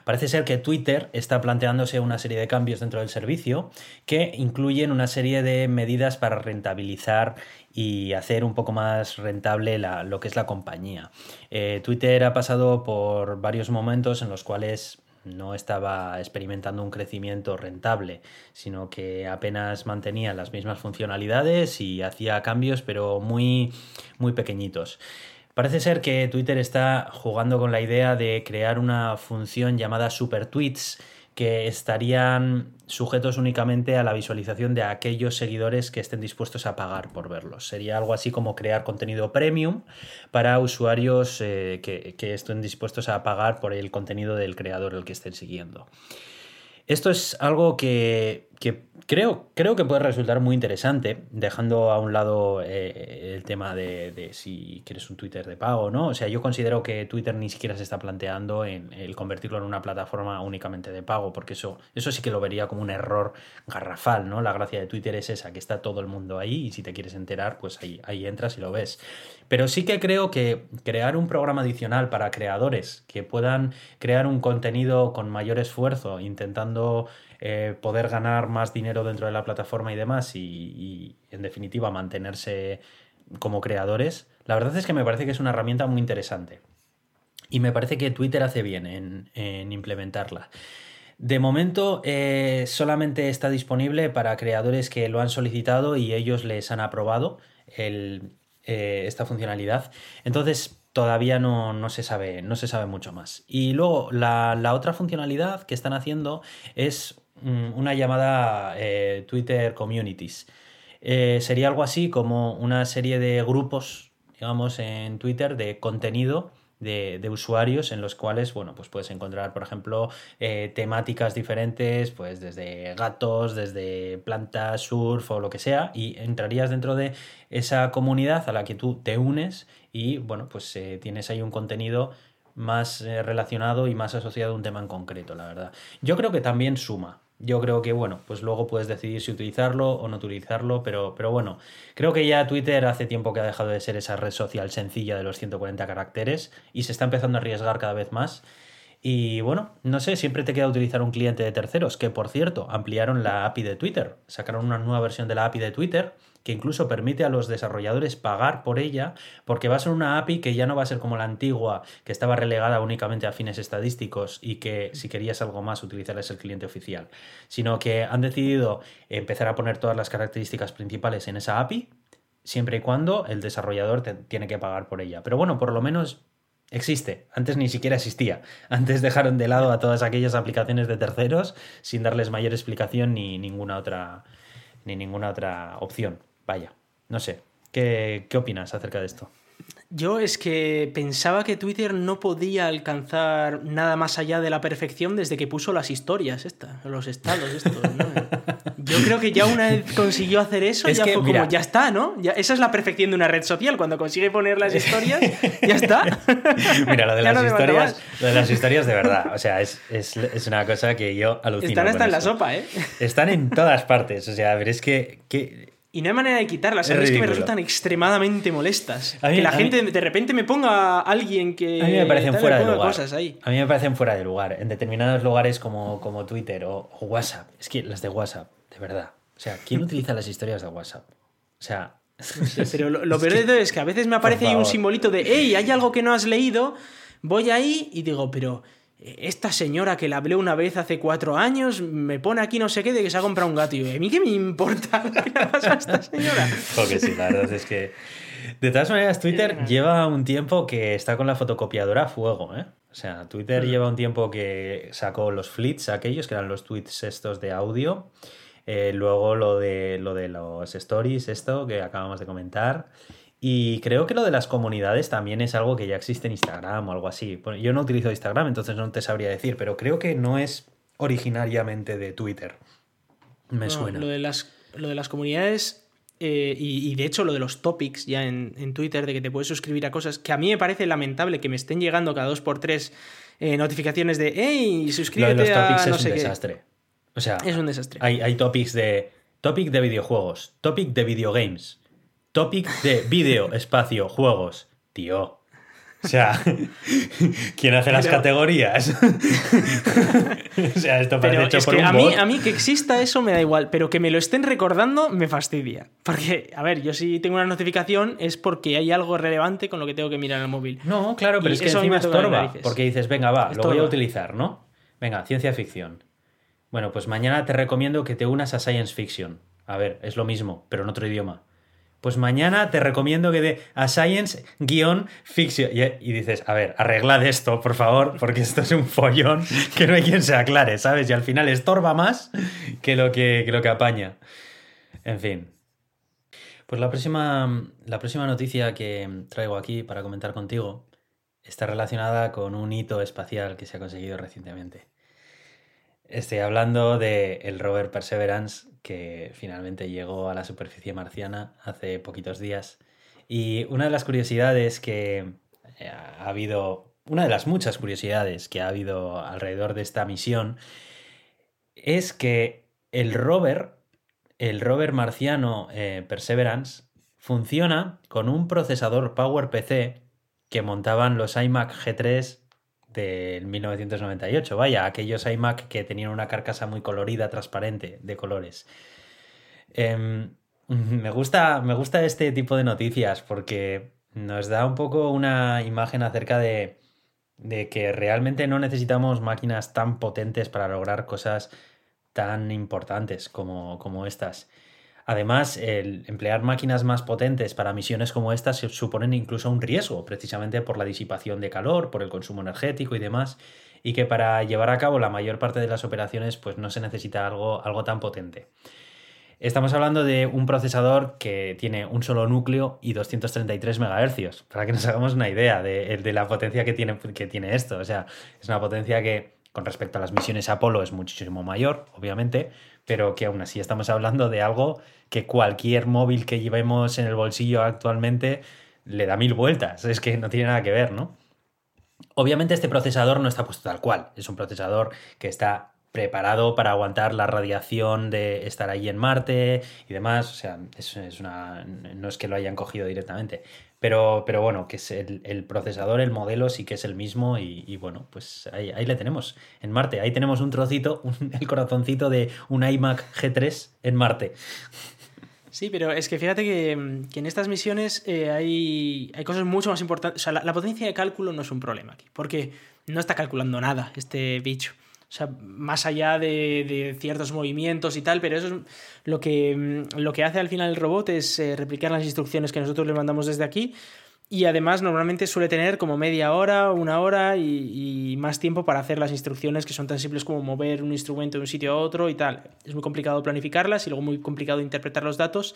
Parece ser que Twitter está planteándose una serie de cambios dentro del servicio que incluyen una serie de medidas para rentabilizar y hacer un poco más rentable lo que es la compañía. Eh, Twitter ha pasado por varios momentos en los cuales no estaba experimentando un crecimiento rentable, sino que apenas mantenía las mismas funcionalidades y hacía cambios, pero muy, muy pequeñitos. Parece ser que Twitter está jugando con la idea de crear una función llamada Super Tweets que estarían sujetos únicamente a la visualización de aquellos seguidores que estén dispuestos a pagar por verlos. Sería algo así como crear contenido premium para usuarios eh, que, que, estén dispuestos a pagar por el contenido del creador el que estén siguiendo. Esto es algo que, creo, creo que puede resultar muy interesante, dejando a un lado eh, el tema de, si quieres un Twitter de pago, ¿no? O sea, yo considero que Twitter ni siquiera se está planteando en el convertirlo en una plataforma únicamente de pago, porque eso, eso sí que lo vería como un error garrafal, ¿no? La gracia de Twitter es esa, que está todo el mundo ahí y si te quieres enterar, pues ahí, ahí entras y lo ves. Pero sí que creo que crear un programa adicional para creadores que puedan crear un contenido con mayor esfuerzo, intentando eh, poder ganar más dinero dentro de la plataforma y demás, y, en definitiva mantenerse como creadores, la verdad es que me parece que es una herramienta muy interesante. Y me parece que Twitter hace bien en, implementarla. De momento eh, solamente está disponible para creadores que lo han solicitado y ellos les han aprobado eh, esta funcionalidad. Entonces todavía no, se sabe, no se sabe mucho más. Y luego la, otra funcionalidad que están haciendo es una llamada eh, Twitter Communities. Eh, sería algo así como una serie de grupos, digamos, en Twitter de contenido de, usuarios en los cuales, bueno, pues puedes encontrar, por ejemplo, eh, temáticas diferentes, pues desde gatos, desde plantas, surf o lo que sea, y entrarías dentro de esa comunidad a la que tú te unes y, bueno, pues tienes ahí un contenido más eh, relacionado y más asociado a un tema en concreto, la verdad. Yo creo que también suma, yo creo que, bueno, pues luego puedes decidir si utilizarlo o no utilizarlo, pero, pero bueno, creo que ya Twitter hace tiempo que ha dejado de ser esa red social sencilla de los 140 caracteres y se está empezando a arriesgar cada vez más. Y bueno, no sé, siempre te queda utilizar un cliente de terceros, que por cierto, ampliaron la API de Twitter, sacaron una nueva versión de la API de Twitter que incluso permite a los desarrolladores pagar por ella, porque va a ser una API que ya no va a ser como la antigua, que estaba relegada únicamente a fines estadísticos y que si querías algo más utilizarás el cliente oficial, sino que han decidido empezar a poner todas las características principales en esa API, siempre y cuando el desarrollador tiene que pagar por ella. Pero bueno, por lo menos existe. Antes ni siquiera existía. Antes dejaron de lado a todas aquellas aplicaciones de terceros sin darles mayor explicación ni ninguna otra, ni ninguna otra opción. Vaya, no sé. ¿Qué, qué opinas acerca de esto? Yo es que pensaba que Twitter no podía alcanzar nada más allá de la perfección desde que puso las historias, estas, los estados estos, ¿no? Yo creo que ya una vez consiguió hacer eso, ya fue como, ya está, ¿no? Ya, esa es la perfección de una red social, cuando consigue poner las historias, ya está. Mira, lo de, las historias, lo de las historias de verdad, o sea, es, es, es una cosa que yo alucino. Están hasta en la sopa, ¿eh? Están en todas partes, o sea, ver, es que, que y no hay manera de quitarlas. Es, que me resultan extremadamente molestas. que la gente de repente me ponga a alguien que. A mí me parecen fuera de lugar. A mí me parecen fuera de lugar. En determinados lugares como, como Twitter o, WhatsApp. Es que las de WhatsApp, de verdad. O sea, ¿quién utiliza las historias de WhatsApp? O sea. pero lo, peor de todo es que a veces me aparece ahí un simbolito de, hey, hay algo que no has leído. Voy ahí y digo, pero esta señora que la hablé una vez hace cuatro años me pone aquí no sé qué de que se ha comprado un gato. Y ¿a mí qué me importa qué le pasa a esta señora? Porque sí, la verdad es que. De todas maneras, Twitter lleva un tiempo que está con la fotocopiadora a fuego, ¿eh? O sea, Twitter mm. lleva un tiempo que sacó los flits, aquellos que eran los tweets estos de audio. Eh, luego lo de, lo de los stories, esto que acabamos de comentar. Y creo que lo de las comunidades también es algo que ya existe en Instagram o algo así. yo no utilizo Instagram, entonces no te sabría decir, pero creo que no es originariamente de Twitter. Me suena. Lo de las, lo de las comunidades eh, y, de hecho lo de los topics ya en, Twitter, de que te puedes suscribir a cosas, que a mí me parece lamentable que me estén llegando cada dos por tres eh, notificaciones de hey, suscríbete lo de los topics es un desastre. O sea, es un desastre. Hay, hay topics de. Topic de videojuegos, topic de videogames, Topic de vídeo, espacio, juegos. Tío. O sea, ¿quién hace las categorías? o sea, esto parece hecho por un a, mí, a mí que exista eso me da igual, pero que me lo estén recordando me fastidia. Porque, a ver, yo si tengo una notificación es porque hay algo relevante con lo que tengo que mirar en el móvil. No, claro, pero es que encima estorba. Porque dices, venga, va, lo voy a utilizar, ¿no? Venga, ciencia ficción. Bueno, pues mañana te recomiendo que te unas a Science Fiction. A ver, es lo mismo, pero en otro idioma pues mañana te recomiendo que de a science-fiction. Y, dices, a ver, arreglad esto, por favor, porque esto es un follón que no hay quien se aclare, ¿sabes? Y al final estorba más que lo que, lo que apaña. En fin. Pues la próxima, la próxima noticia que traigo aquí para comentar contigo está relacionada con un hito espacial que se ha conseguido recientemente. Estoy hablando del el rover Perseverance que finalmente llegó a la superficie marciana hace poquitos días. Y una de las curiosidades que eh, ha habido, una de las muchas curiosidades que ha habido alrededor de esta misión, es que el rover, el rover marciano eh, Perseverance, funciona con un procesador PowerPC que montaban los iMac G3 del 1998. Vaya, aquellos iMac que tenían una carcasa muy colorida, transparente, de colores. Em, me, gusta, me gusta este tipo de noticias porque nos da un poco una imagen acerca de, de que realmente no necesitamos máquinas tan potentes para lograr cosas tan importantes como, como estas. Además, el emplear máquinas más potentes para misiones como estas suponen incluso un riesgo, precisamente por la disipación de calor, por el consumo energético y demás, y que para llevar a cabo la mayor parte de las operaciones pues no se necesita algo, algo tan potente. Estamos hablando de un procesador que tiene un solo núcleo y 233 MHz, para que nos hagamos una idea de, de la potencia que tiene, que tiene esto. O sea, es una potencia que con respecto a las misiones Apolo es muchísimo mayor, obviamente, pero que aún así estamos hablando de algo que cualquier móvil que llevemos en el bolsillo actualmente le da mil vueltas. Es que no tiene nada que ver, ¿no? Obviamente este procesador no está puesto tal cual. Es un procesador que está preparado para aguantar la radiación de estar ahí en Marte y demás. O sea, es, una, no es que lo hayan cogido directamente. Pero, pero bueno, que es el, procesador, el modelo sí que es el mismo y, bueno, pues ahí, ahí, le tenemos, en Marte. Ahí tenemos un trocito, el corazoncito de un iMac G3 en Marte. Sí, pero es que fíjate que, en estas misiones eh, hay, hay, cosas mucho más importantes. O sea, la, potencia de cálculo no es un problema aquí, porque no está calculando nada este bicho. Más allá de, ciertos movimientos y tal, pero eso es lo que, lo que hace al final el robot es eh, replicar las instrucciones que nosotros le mandamos desde aquí y además normalmente suele tener como media hora, una hora y, más tiempo para hacer las instrucciones que son tan simples como mover un instrumento de un sitio a otro y tal. Es muy complicado planificarlas y luego muy complicado interpretar los datos.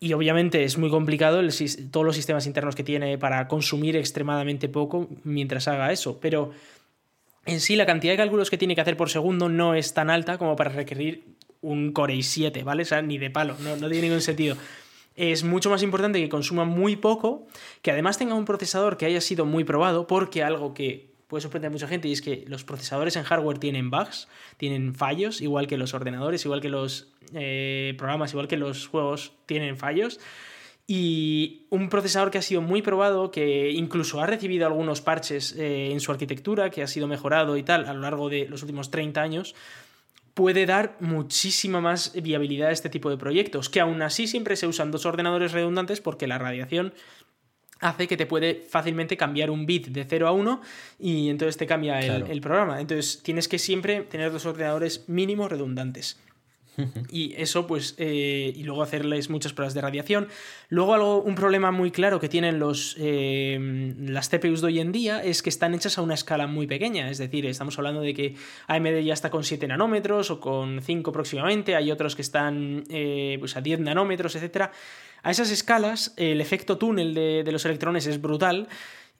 Y obviamente es muy complicado el, todos los sistemas internos que tiene para consumir extremadamente poco mientras haga eso. Pero en sí la cantidad de cálculos que tiene que hacer por segundo no es tan alta como para requerir un Core i7, ¿vale? O sea, ni de palo, no, tiene ningún sentido es mucho más importante que consuma muy poco, que además tenga un procesador que haya sido muy probado, porque algo que puede sorprender a mucha gente y es que los procesadores en hardware tienen bugs, tienen fallos, igual que los ordenadores, igual que los eh, programas, igual que los juegos tienen fallos. Y un procesador que ha sido muy probado, que incluso ha recibido algunos parches eh, en su arquitectura, que ha sido mejorado y tal a lo largo de los últimos 30 años, puede dar muchísima más viabilidad a este tipo de proyectos, que aún así siempre se usan dos ordenadores redundantes porque la radiación hace que te puede fácilmente cambiar un bit de 0 a 1 y entonces te cambia el, el programa. Entonces tienes que siempre tener dos ordenadores mínimos redundantes. Y eso, pues, eh, y luego hacerles muchas pruebas de radiación. Luego, algo, un problema muy claro que tienen los, eh, las CPUs de hoy en día es que están hechas a una escala muy pequeña. Es decir, estamos hablando de que AMD ya está con 7 nanómetros o con 5 próximamente. Hay otros que están eh, pues a 10 nanómetros, etc. A esas escalas, el efecto túnel de, de los electrones es brutal.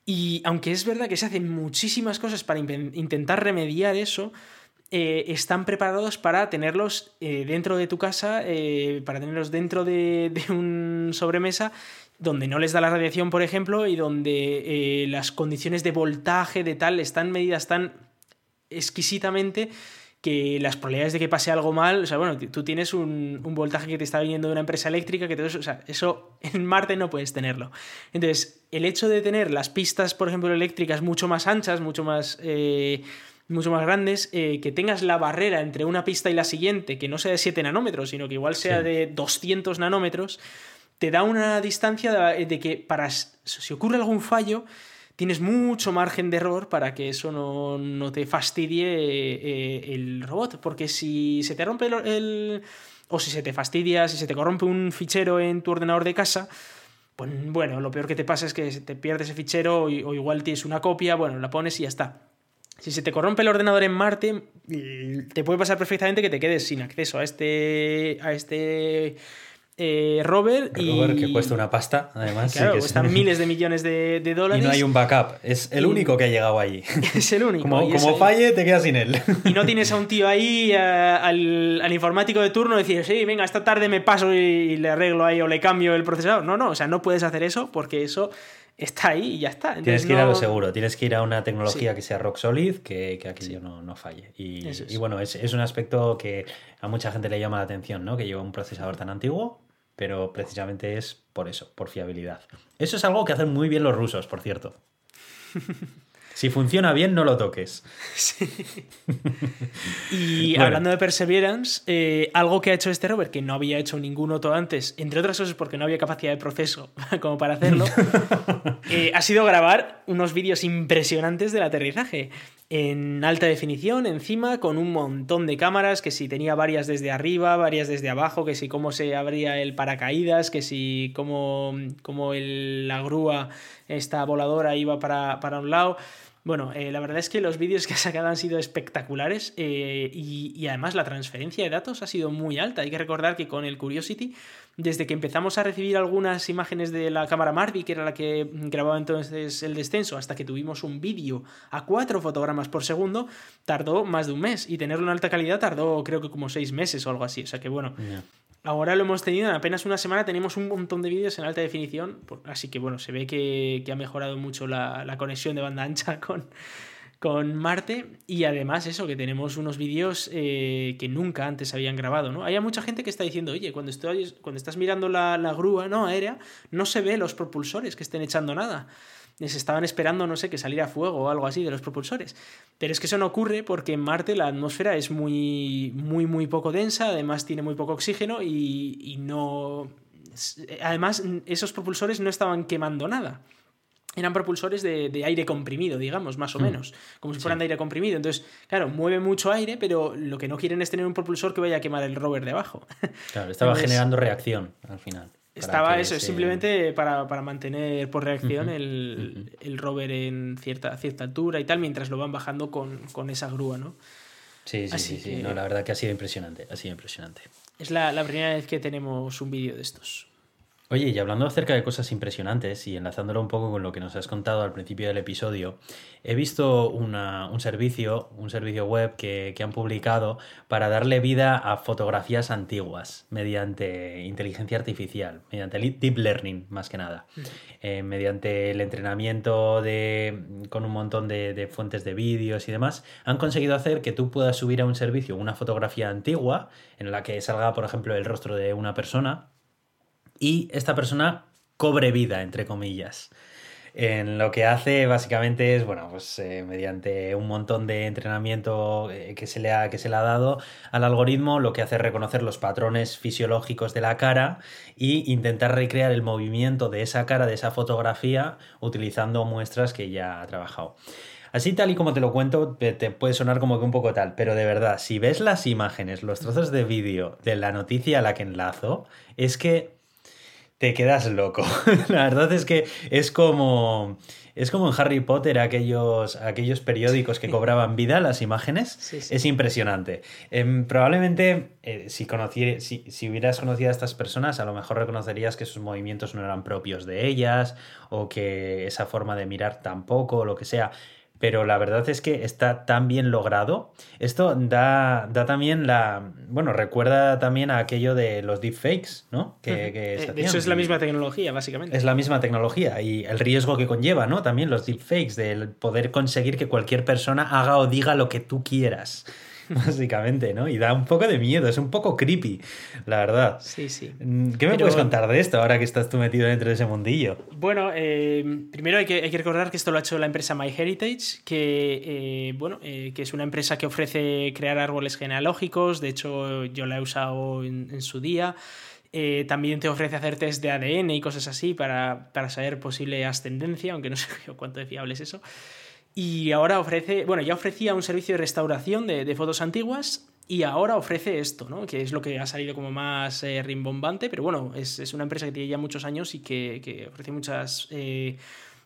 Y aunque es verdad que se hacen muchísimas cosas para intentar remediar eso, eh, están preparados para tenerlos eh, dentro de tu casa, eh, para tenerlos dentro de, un sobremesa donde no les da la radiación, por ejemplo, y donde las condiciones de voltaje de tal están medidas tan exquisitamente que las probabilidades de que pase algo mal, o sea, bueno, tú tienes un, voltaje que te está viniendo de una empresa eléctrica, que todo eso, o sea, eso en Marte no puedes tenerlo. Entonces, el hecho de tener las pistas, por ejemplo, eléctricas mucho más anchas, mucho más mucho más grandes, eh, que tengas la barrera entre una pista y la siguiente, que no sea de 7 nanómetros, sino que igual sea de 200 nanómetros, te da una distancia de, que para si ocurre algún fallo, tienes mucho margen de error para que eso no, te fastidie eh, el robot. Porque si se te rompe el, o si se te fastidia, si se te corrompe un fichero en tu ordenador de casa, pues bueno, lo peor que te pasa es que te pierdes ese fichero o igual tienes una copia, bueno, la pones y ya está. Si se te corrompe el ordenador en Marte, te puede pasar perfectamente que te quedes sin acceso a este, a este eh, rover. y... que cuesta una pasta, además. Claro, cuesta miles de millones de, dólares. Y no hay un backup. Es el único que ha llegado allí. Es el único. Como, falle, te quedas sin él. Y no tienes a un tío ahí, al, al, informático de turno, decir, sí, venga, esta tarde me paso y le arreglo ahí o le cambio el procesador. No, no, o sea, no puedes hacer eso porque eso está ahí y ya está. tienes que ir a lo seguro, tienes que ir a una tecnología que sea rock solid, que, que aquello no, no, falle. Y, y bueno, es, es, un aspecto que a mucha gente le llama la atención, ¿no? Que lleva un procesador tan antiguo, pero precisamente es por eso, por fiabilidad. Eso es algo que hacen muy bien los rusos, por cierto. Si funciona bien, no lo toques. Sí. y hablando de Perseverance, eh, algo que ha hecho este rover que no había hecho ningún otro antes, entre otras cosas porque no había capacidad de proceso como para hacerlo, eh, ha sido grabar unos vídeos impresionantes del aterrizaje en alta definición, encima, con un montón de cámaras, que si tenía varias desde arriba, varias desde abajo, que si cómo se abría el paracaídas, que si cómo, cómo la grúa, esta voladora iba para, para un lado. Bueno, eh, la verdad es que los vídeos que ha sacado han sido espectaculares eh, y, además la transferencia de datos ha sido muy alta. Hay que recordar que con el Curiosity, desde que empezamos a recibir algunas imágenes de la cámara Marvi, que era la que grababa entonces el descenso, hasta que tuvimos un vídeo a cuatro fotogramas por segundo, tardó más de un mes y tenerlo en alta calidad tardó creo que como seis meses o algo así. O sea que bueno, Ahora lo hemos tenido en apenas una semana, tenemos un montón de vídeos en alta definición, así que bueno, se ve que, ha mejorado mucho la, conexión de banda ancha con, con Marte y además eso, que tenemos unos vídeos eh, que nunca antes habían grabado, ¿no? Hay mucha gente que está diciendo, oye, cuando, cuando estás mirando la, la grúa ¿no? aérea, no se ve los propulsores que estén echando nada les estaban esperando, no sé, que saliera fuego o algo así de los propulsores. Pero es que eso no ocurre porque en Marte la atmósfera es muy, muy, muy poco densa, además tiene muy poco oxígeno y, no... Además, esos propulsores no estaban quemando nada eran propulsores de, aire comprimido, digamos, más o hmm. menos, como si fueran de aire comprimido. Entonces, claro, mueve mucho aire, pero lo que no quieren es tener un propulsor que vaya a quemar el rover de abajo. Claro, estaba generando reacción al final. Estaba eso, simplemente para, mantener por reacción el, rover en cierta, cierta altura y tal, mientras lo van bajando con, esa grúa, ¿no? Sí, sí, sí, sí. No, la verdad que ha sido impresionante, ha sido impresionante. Es la, la primera vez que tenemos un vídeo de estos. Oye, y hablando acerca de cosas impresionantes y enlazándolo un poco con lo que nos has contado al principio del episodio, he visto un servicio, un servicio web que, han publicado para darle vida a fotografías antiguas mediante inteligencia artificial, mediante deep learning más que nada, mm. eh, mediante el entrenamiento de, con un montón de, de fuentes de vídeos y demás, han conseguido hacer que tú puedas subir a un servicio una fotografía antigua en la que salga, por ejemplo, el rostro de una persona y esta persona cobre vida, entre comillas. En lo que hace básicamente es, bueno, pues eh, mediante un montón de entrenamiento eh, que, se le ha, que se le ha dado al algoritmo, lo que hace es reconocer los patrones fisiológicos de la cara e intentar recrear el movimiento de esa cara, de esa fotografía, utilizando muestras que ya ha trabajado. Así tal y como te lo cuento, te puede sonar como que un poco tal, pero de verdad, si ves las imágenes, los trozos de vídeo de la noticia a la que enlazo, es que te quedas loco. la verdad es que es como. Es como en Harry Potter, aquellos, aquellos periódicos que cobraban vida, las imágenes. Es impresionante. Em, probablemente, eh, si, si, si, hubieras conocido a estas personas, a lo mejor reconocerías que sus movimientos no eran propios de ellas, o que esa forma de mirar tampoco, o lo que sea pero la verdad es que está tan bien logrado. Esto da, da también la. Bueno, recuerda también a aquello de los deepfakes, ¿no? Que, eh, de hecho, es la misma tecnología, básicamente. Es la misma tecnología y el riesgo que conlleva, ¿no? También los deepfakes, del poder conseguir que cualquier persona haga o diga lo que tú quieras. básicamente, ¿no? Y da un poco de miedo, es un poco creepy, la verdad. Sí, sí. Mm, ¿Qué me puedes contar de esto ahora que estás tú metido dentro de ese mundillo? Bueno, eh, primero hay que, hay que, recordar que esto lo ha hecho la empresa MyHeritage, que, eh, bueno, eh, que es una empresa que ofrece crear árboles genealógicos, de hecho yo la he usado en, su día. también te ofrece hacer test de ADN y cosas así para, para saber posible ascendencia, aunque no sé cuánto de fiable es eso. Y ahora ofrece, bueno, ya ofrecía un servicio de restauración de, fotos antiguas y ahora ofrece esto, ¿no? Que es lo que ha salido como más eh, rimbombante, pero bueno, es, una empresa que tiene ya muchos años y que, ofrece muchas, eh,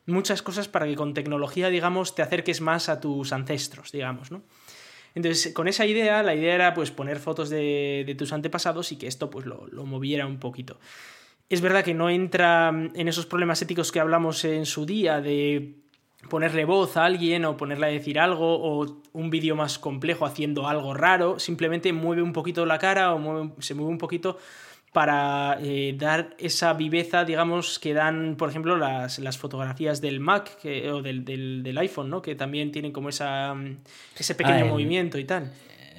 muchas cosas para que con tecnología, digamos, te acerques más a tus ancestros, digamos, ¿no? Entonces, con esa idea, la idea era pues poner fotos de, tus antepasados y que esto pues lo, lo moviera un poquito. Es verdad que no entra en esos problemas éticos que hablamos en su día de ponerle voz a alguien o ponerle a decir algo o un vídeo más complejo haciendo algo raro, simplemente mueve un poquito la cara o se mueve un poquito para eh, dar esa viveza, digamos, que dan, por ejemplo, las, fotografías del Mac o del, iPhone, ¿no? Que también tienen como esa, ese pequeño ah, movimiento y tal.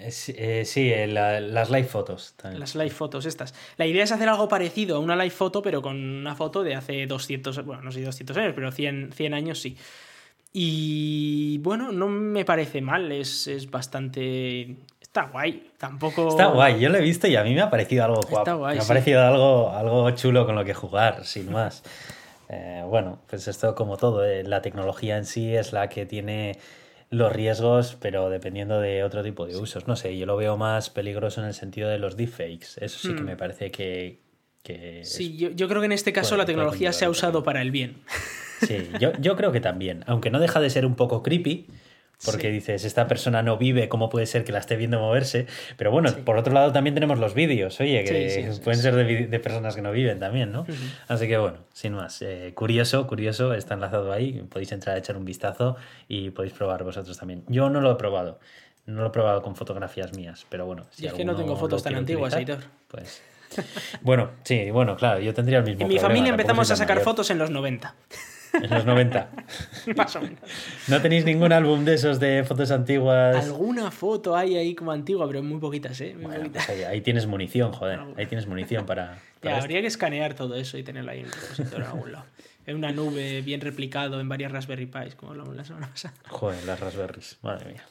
Eh, sí, eh, las live fotos. Las live fotos estas. La idea es hacer algo parecido a una live foto, pero con una foto de hace 200, bueno, no sé 200 años, pero 100, 100 años sí. Y bueno, no me parece mal, es, bastante... Está guay, tampoco... Está guay, yo lo he visto y a mí me ha parecido algo guapo. me ha parecido algo, algo chulo con lo que jugar, sin más. Eh, bueno, pues esto como todo, eh, la tecnología en sí es la que tiene los riesgos, pero dependiendo de otro tipo de usos. No sé, yo lo veo más peligroso en el sentido de los deepfakes. Eso sí que hmm. me parece que... sí, yo, yo, creo que en este caso la tecnología se ha usado para el bien. Sí, yo, yo creo que también. Aunque no deja de ser un poco creepy, porque dices, esta persona no vive, ¿cómo puede ser que la esté viendo moverse? Pero bueno, por otro lado también tenemos los vídeos, oye, que pueden ser de, personas que no viven también, ¿no? Así que bueno, sin más, eh, curioso, curioso, está enlazado ahí, podéis entrar a echar un vistazo y podéis probar vosotros también. Yo no lo he probado, no lo he probado con fotografías mías, pero bueno. Si es que no tengo fotos tan antiguas, Aitor. Pues... Bueno, sí, bueno, claro, yo tendría el mismo. En mi familia empezamos a sacar fotos en los 90. En los 90. Más o menos. ¿No tenéis ningún álbum de esos de fotos antiguas? Alguna foto hay ahí como antigua, pero muy poquitas, ¿eh? Pues ahí, tienes munición, joder. Ahí tienes munición para. habría que escanear todo eso y tenerlo ahí en en algún lado. En una nube bien replicado en varias Raspberry Pis, como hablamos la semana pasada. Joder, las Raspberries, madre mía.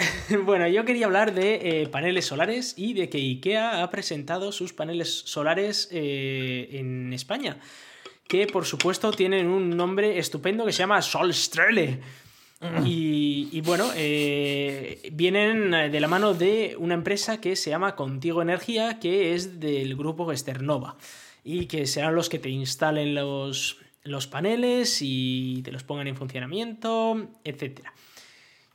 bueno, yo quería hablar de eh, paneles solares y de que IKEA ha presentado sus paneles solares eh, en España que por supuesto tienen un nombre estupendo que se llama Solstrele. Mm. Y, bueno, eh, vienen de la mano de una empresa que se llama Contigo Energía, que es del grupo Gesternova. y que serán los que te instalen los, los paneles y te los pongan en funcionamiento, etcétera.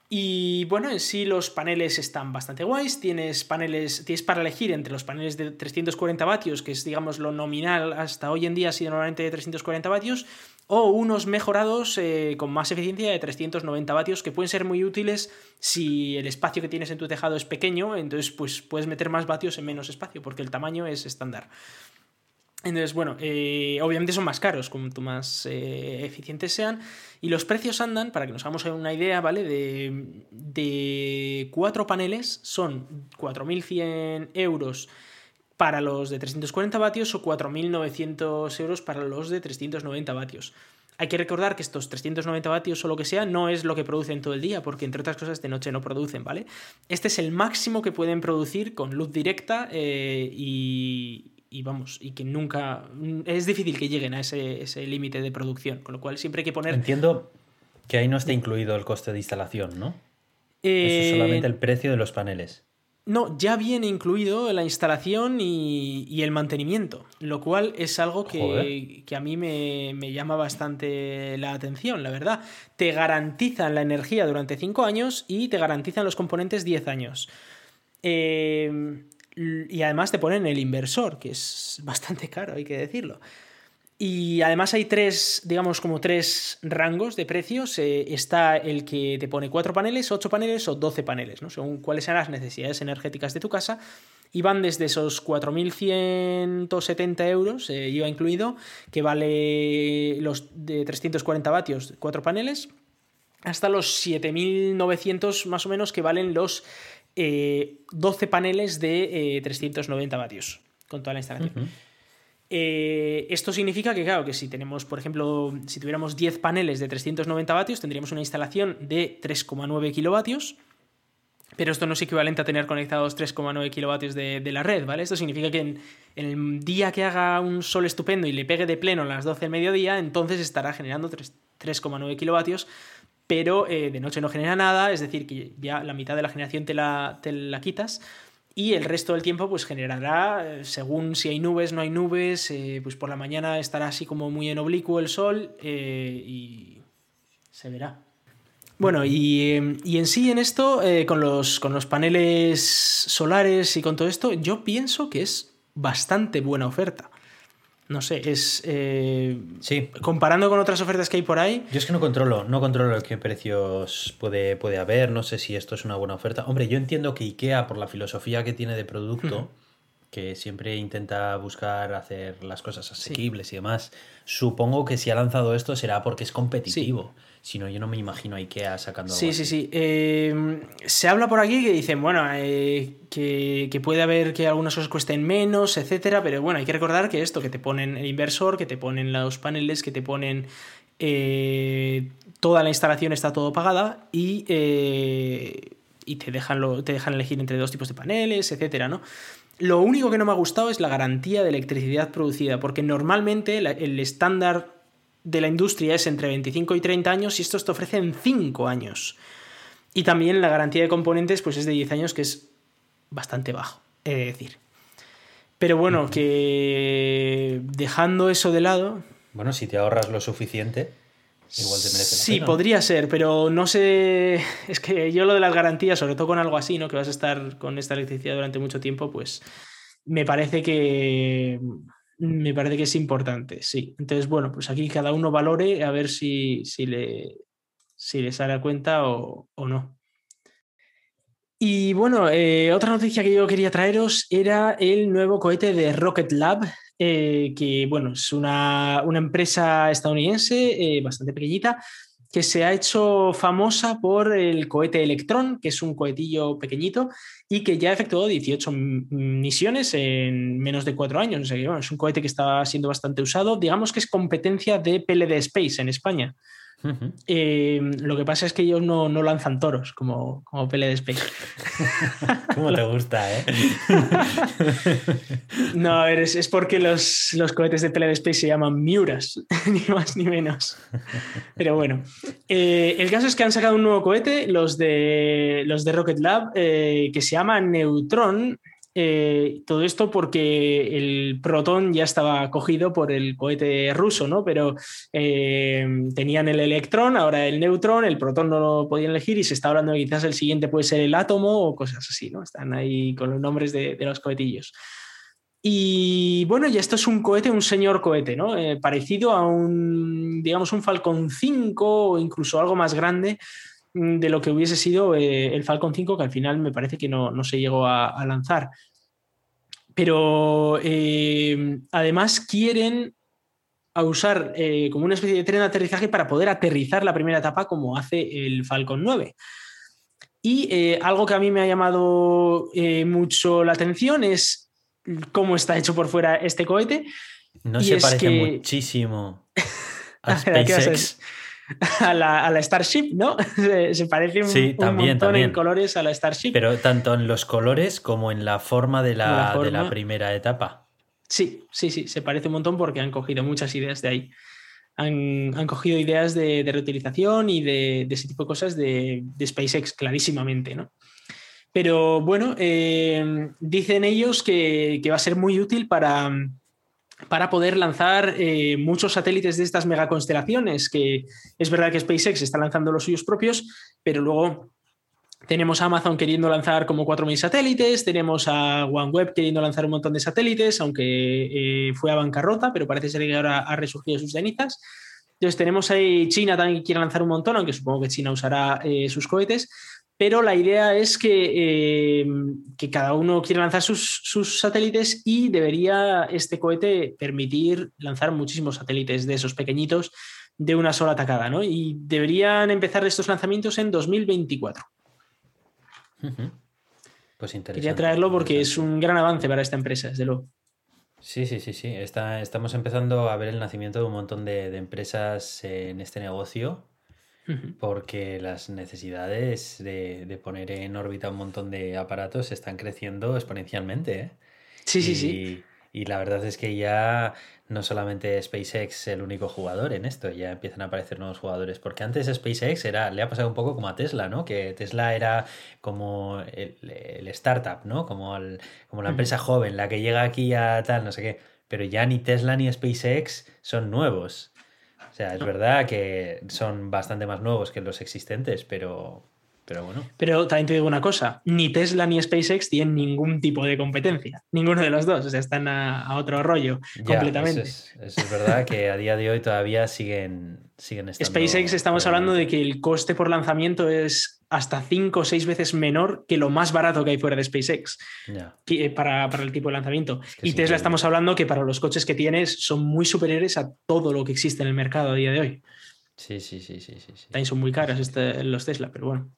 Y bueno, en sí los paneles están bastante guays. Tienes paneles, tienes para elegir entre los paneles de 340 vatios, que es digamos lo nominal hasta hoy en día ha sido normalmente de 340 vatios, o unos mejorados eh, con más eficiencia de 390 vatios que pueden ser muy útiles si el espacio que tienes en tu tejado es pequeño, entonces pues puedes meter más vatios en menos espacio porque el tamaño es estándar. Entonces, bueno, eh, obviamente son más caros, cuanto más eh, eficientes sean. Y los precios andan, para que nos hagamos una idea, ¿vale? De, de cuatro paneles son 4.100 euros para los de 340 vatios o 4.900 euros para los de 390 vatios. Hay que recordar que estos 390 vatios o lo que sea no es lo que producen todo el día, porque entre otras cosas de noche no producen, ¿vale? Este es el máximo que pueden producir con luz directa eh, y, y vamos, y que nunca. Es difícil que lleguen a ese, límite de producción, con lo cual siempre hay que poner. Entiendo que ahí no está incluido el coste de instalación, ¿no? Eso es solamente eh, el precio de los paneles. No, ya viene incluido la instalación y, el mantenimiento, lo cual es algo que, que a mí me, me, llama bastante la atención, la verdad. Te garantizan la energía durante 5 años y te garantizan los componentes 10 años. Eh, y además te ponen el inversor, que es bastante caro, hay que decirlo. Y además hay tres, digamos, como tres rangos de precios. Eh, está el que te pone cuatro paneles, ocho paneles o doce paneles, ¿no? según cuáles sean las necesidades energéticas de tu casa. Y van desde esos 4.170 euros, eh, IVA incluido, que vale los de 340 vatios, cuatro paneles, hasta los 7.900 más o menos que valen los 12 eh, paneles de 390 eh, vatios con toda la instalación. Eh, esto significa que, claro, que si tenemos, por ejemplo, si tuviéramos 10 paneles de 390 vatios, tendríamos una instalación de 3,9 kilovatios. Pero esto no es equivalente a tener conectados 3,9 kilovatios de, la red, ¿vale? Esto significa que en, el día que haga un sol estupendo y le pegue de pleno a las 12 del mediodía, entonces estará generando 3,9 kilovatios pero eh, de noche no genera nada, es decir, que ya la mitad de la generación te la, la quitas y el resto del tiempo pues generará, eh, según si hay nubes, no hay nubes, eh, pues por la mañana estará así como muy en oblicuo el sol y se verá. Bueno, y, en sí en esto, con, los, con los paneles solares y con todo esto, yo pienso que es bastante buena oferta. No sé, es. Eh, sí. Comparando con otras ofertas que hay por ahí. Yo es que no controlo, no controlo qué precios puede, puede haber, no sé si esto es una buena oferta. Hombre, yo entiendo que IKEA, por la filosofía que tiene de producto, que siempre intenta buscar hacer las cosas asequibles y demás, supongo que si ha lanzado esto será porque es competitivo. Si no, yo no me imagino a IKEA sacando. Sí, sí, sí. Em, se habla por aquí que dicen, bueno, eh, que, puede haber que algunas cosas cuesten menos, etcétera, pero bueno, hay que recordar que esto, que te ponen el inversor, que te ponen los paneles, que te ponen. Eh, toda la instalación está todo pagada y. Eh, y te dejan, te dejan elegir entre dos tipos de paneles, etcétera, ¿no? Lo único que no me ha gustado es la garantía de electricidad producida, porque normalmente el estándar de la industria es entre 25 y 30 años y estos te ofrecen 5 años. Y también la garantía de componentes pues es de 10 años, que es bastante bajo, he de decir. Pero bueno, que dejando eso de lado... Bueno, si te ahorras lo suficiente, igual te merece Sí, podría ser, pero no sé... Es que yo lo de las garantías, sobre todo con algo así, ¿no? Que vas a estar con esta electricidad durante mucho tiempo, pues me parece que me parece que es importante, sí. Entonces, bueno, pues aquí cada uno valore a ver si, si, le, si le sale a cuenta o, no. Y bueno, eh, otra noticia que yo quería traeros era el nuevo cohete de Rocket Lab, eh, que bueno, es una, empresa estadounidense eh, bastante pequeñita, que se ha hecho famosa por el cohete Electron, que es un cohetillo pequeñito y que ya efectuó 18 misiones en menos de cuatro años. es un cohete que está siendo bastante usado. Digamos que es competencia de PLD Space en España. Eh, lo que pasa es que ellos no, lanzan toros como, como Pele de Space. ¿Cómo te gusta, eh? no, es, es porque los, los, cohetes de Pele de Space se llaman Miuras, ni más ni menos. Pero bueno, eh, el caso es que han sacado un nuevo cohete, los de, los de Rocket Lab, eh, que se llama Neutron Eh, todo esto porque el Proton ya estaba cogido por el cohete ruso, ¿no? Pero eh, tenían el electrón, ahora el neutrón, el protón no lo podían elegir y se está hablando de quizás el siguiente puede ser el átomo o cosas así, ¿no? Están ahí con los nombres de, los cohetillos. Y bueno, ya esto es un cohete, un señor cohete, ¿no? Eh, parecido a un, digamos, un Falcon 5 o incluso algo más grande de lo que hubiese sido eh, el Falcon 5, que al final me parece que no, se llegó a, lanzar. Pero eh, además quieren usar eh, como una especie de tren de aterrizaje para poder aterrizar la primera etapa como hace el Falcon 9. Y algo que a mí me ha llamado mucho la atención es cómo está hecho por fuera este cohete. No se parece muchísimo a SpaceX. a la, Starship, ¿no? Se, parece un, montón en colores a la Starship. Pero tanto en los colores como en la forma de la, de la primera etapa. Sí, sí, sí, se parece un montón porque han cogido muchas ideas de ahí. Han, cogido ideas de, reutilización y de, ese tipo de cosas de, SpaceX, clarísimamente, ¿no? Pero bueno, eh, dicen ellos que, que, va a ser muy útil para, para poder lanzar eh, muchos satélites de estas megaconstelaciones, que es verdad que SpaceX está lanzando los suyos propios, pero luego tenemos a Amazon queriendo lanzar como 4.000 satélites, tenemos a OneWeb queriendo lanzar un montón de satélites, aunque eh, fue a bancarrota, pero parece ser que ahora ha resurgido sus cenizas. Entonces tenemos ahí China también que quiere lanzar un montón, aunque supongo que China usará eh, sus cohetes pero la idea es que, eh, que cada uno quiere lanzar sus, satélites y debería este cohete permitir lanzar muchísimos satélites de esos pequeñitos de una sola atacada, ¿no? Y deberían empezar estos lanzamientos en 2024. Pues interesante. Quería traerlo porque es un gran avance para esta empresa, desde luego. Sí, sí, sí, sí. Está, estamos empezando a ver el nacimiento de un montón de empresas en este negocio porque las necesidades de, poner en órbita un montón de aparatos están creciendo exponencialmente. ¿eh? Sí, sí, sí. Y la verdad es que ya no solamente SpaceX el único jugador en esto, ya empiezan a aparecer nuevos jugadores, porque antes SpaceX era, le ha pasado un poco como a Tesla, ¿no? Que Tesla era como el, startup, ¿no? Como, como la empresa joven, la que llega aquí a tal, no sé qué. Pero ya ni Tesla ni SpaceX son nuevos. O sea, es verdad que son bastante más nuevos que los existentes, pero, pero bueno. Pero también te digo una cosa, ni Tesla ni SpaceX tienen ningún tipo de competencia, ninguno de los dos, o sea, están a, otro rollo completamente. Eso es, es, verdad que a día de hoy todavía siguen, siguen estando... SpaceX estamos hablando de que el coste por lanzamiento es hasta cinco o seis veces menor que lo más barato que hay fuera de SpaceX eh, para, el tipo de lanzamiento. y Tesla estamos hablando que para los coches que tienes son muy superiores a todo lo que existe en el mercado a día de hoy. Sí, sí, sí, sí. sí, son muy caros este, los Tesla, pero bueno.